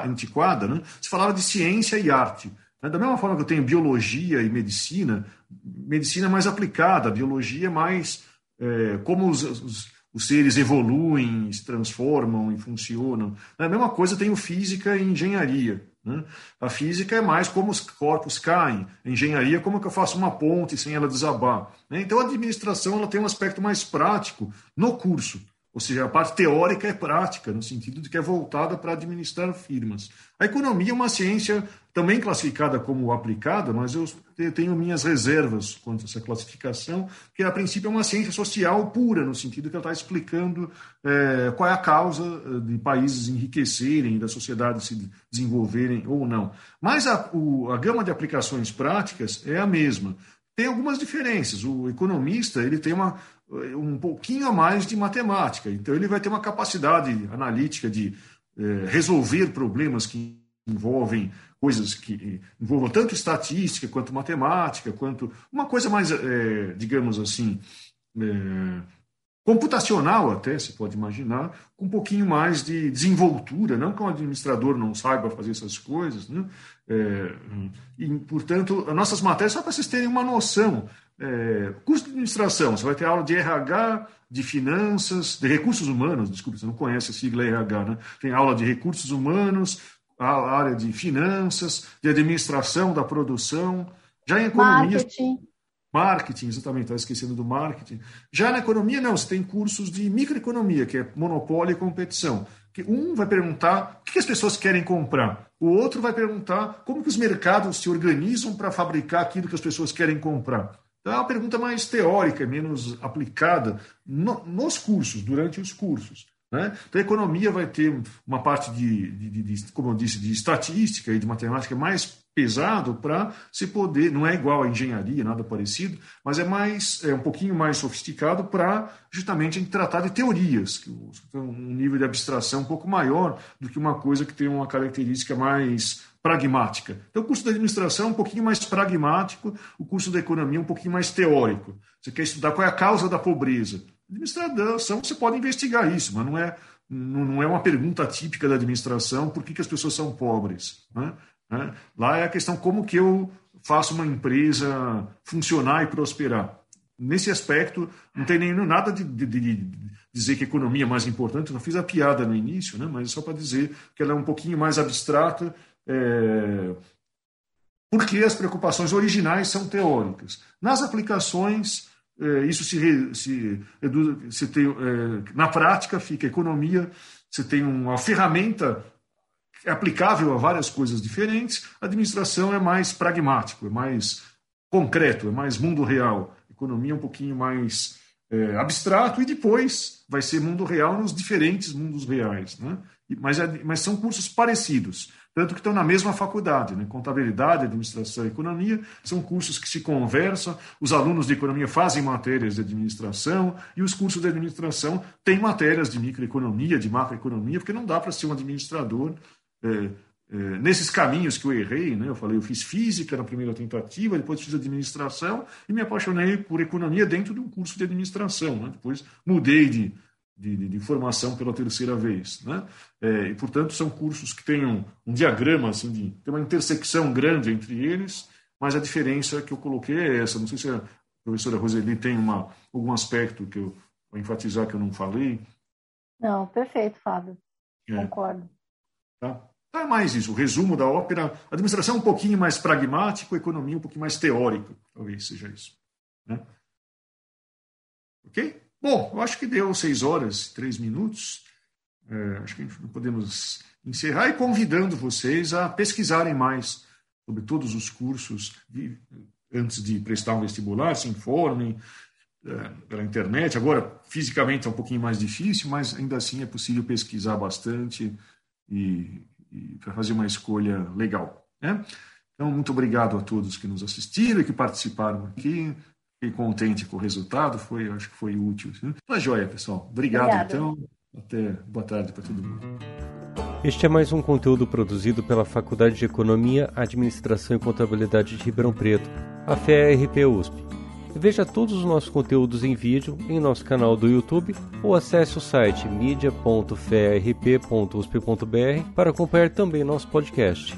antiquada, né? se falava de ciência e arte. Né? Da mesma forma que eu tenho biologia e medicina, medicina mais aplicada, biologia mais é, como os, os, os, seres evoluem, se transformam e funcionam. A mesma coisa tenho física e engenharia. Né? A física é mais como os corpos caem, a engenharia como que eu faço uma ponte sem ela desabar. Né? Então a administração ela tem um aspecto mais prático no curso. Ou seja, a parte teórica é prática, no sentido de que é voltada para administrar firmas. A economia é uma ciência também classificada como aplicada, mas eu tenho minhas reservas quanto a essa classificação, que a princípio é uma ciência social pura, no sentido que ela está explicando é, qual é a causa eh, de países enriquecerem, da sociedade se desenvolverem ou não. Mas a, o, a gama de aplicações práticas é a mesma. Tem algumas diferenças. O economista ele tem uma, um pouquinho a mais de matemática. Então, ele vai ter uma capacidade analítica de é, resolver problemas que envolvem coisas que envolvam tanto estatística quanto matemática, quanto uma coisa mais, digamos assim, computacional até, se pode imaginar, com um pouquinho mais de desenvoltura, não que um administrador não saiba fazer essas coisas, né? É, e, portanto, as nossas matérias, só para vocês terem uma noção, é, curso de administração, você vai ter aula de RH, de finanças, de recursos humanos, desculpa, você não conhece a sigla RH, né? Tem aula de recursos humanos, a área de finanças, de administração da produção, já em economia. Marketing. Marketing, exatamente, estava esquecendo do marketing. Já na economia, não, você tem cursos de microeconomia, que é monopólio e competição. Que um vai perguntar o que as pessoas querem comprar, o outro vai perguntar como que os mercados se organizam para fabricar aquilo que as pessoas querem comprar. Então é uma pergunta mais teórica, menos aplicada no, nos cursos, durante os cursos. Né? Então, a economia vai ter uma parte de, de, de, como eu disse, de estatística e de matemática mais pesado para se poder, não é igual à engenharia, nada parecido, mas é mais é um pouquinho mais sofisticado para justamente tratar de teorias, que tem um nível de abstração um pouco maior do que uma coisa que tem uma característica mais pragmática. Então, o curso de administração é um pouquinho mais pragmático, o curso da economia é um pouquinho mais teórico. Você quer estudar qual é a causa da pobreza? Administração, você pode investigar isso, mas não é, não é uma pergunta típica da administração por que, que as pessoas são pobres. Né? Né? Lá é a questão como que eu faço uma empresa funcionar e prosperar. Nesse aspecto, não tem nem nada de, de, de dizer que economia é mais importante, eu não fiz a piada no início, né? mas só para dizer que ela é um pouquinho mais abstrata, é... porque as preocupações originais são teóricas. Nas aplicações, é, isso se, se, se tem, é, na prática fica economia, você tem uma ferramenta aplicável a várias coisas diferentes, a administração é mais pragmático, é mais concreto, é mais mundo real. economia é um pouquinho mais é, abstrato e depois vai ser mundo real nos diferentes mundos reais. Né? Mas, é, mas são cursos parecidos tanto que estão na mesma faculdade. Né? Contabilidade, administração e economia são cursos que se conversam, os alunos de economia fazem matérias de administração e os cursos de administração têm matérias de microeconomia, de macroeconomia, porque não dá para ser um administrador é, é, nesses caminhos que eu errei. Né? Eu falei, eu fiz física na primeira tentativa, depois fiz administração e me apaixonei por economia dentro de um curso de administração. Né? Depois mudei de de, de, de, formação pela terceira vez. Né? É, e, portanto, são cursos que têm um, um, diagrama, assim, de, tem uma intersecção grande entre eles, mas a diferença que eu coloquei é essa. Não sei se a professora Roseli tem uma, algum aspecto que eu vou enfatizar que eu não falei. Não, perfeito, Fábio. É. Concordo. Tá? É mais isso. O resumo da ópera, a administração é um pouquinho mais pragmático, economia um pouquinho mais teórica. Talvez seja isso. Né? Ok? Bom, eu acho que deu seis horas, três minutos. É, acho que podemos encerrar e convidando vocês a pesquisarem mais sobre todos os cursos de, antes de prestar um vestibular, se informem é, pela internet. Agora, fisicamente é um pouquinho mais difícil, mas ainda assim é possível pesquisar bastante e, e para fazer uma escolha legal. Né? Então, muito obrigado a todos que nos assistiram e que participaram aqui. Fiquei contente com o resultado, foi, acho que foi útil. Né? Tá joia, pessoal. Obrigado, Obrigada. então. Até boa tarde para todo mundo. Este é mais um conteúdo produzido pela Faculdade de Economia, Administração e Contabilidade de Ribeirão Preto, a FERP USP. Veja todos os nossos conteúdos em vídeo em nosso canal do YouTube ou acesse o site media.ferp.usp.br para acompanhar também nosso podcast.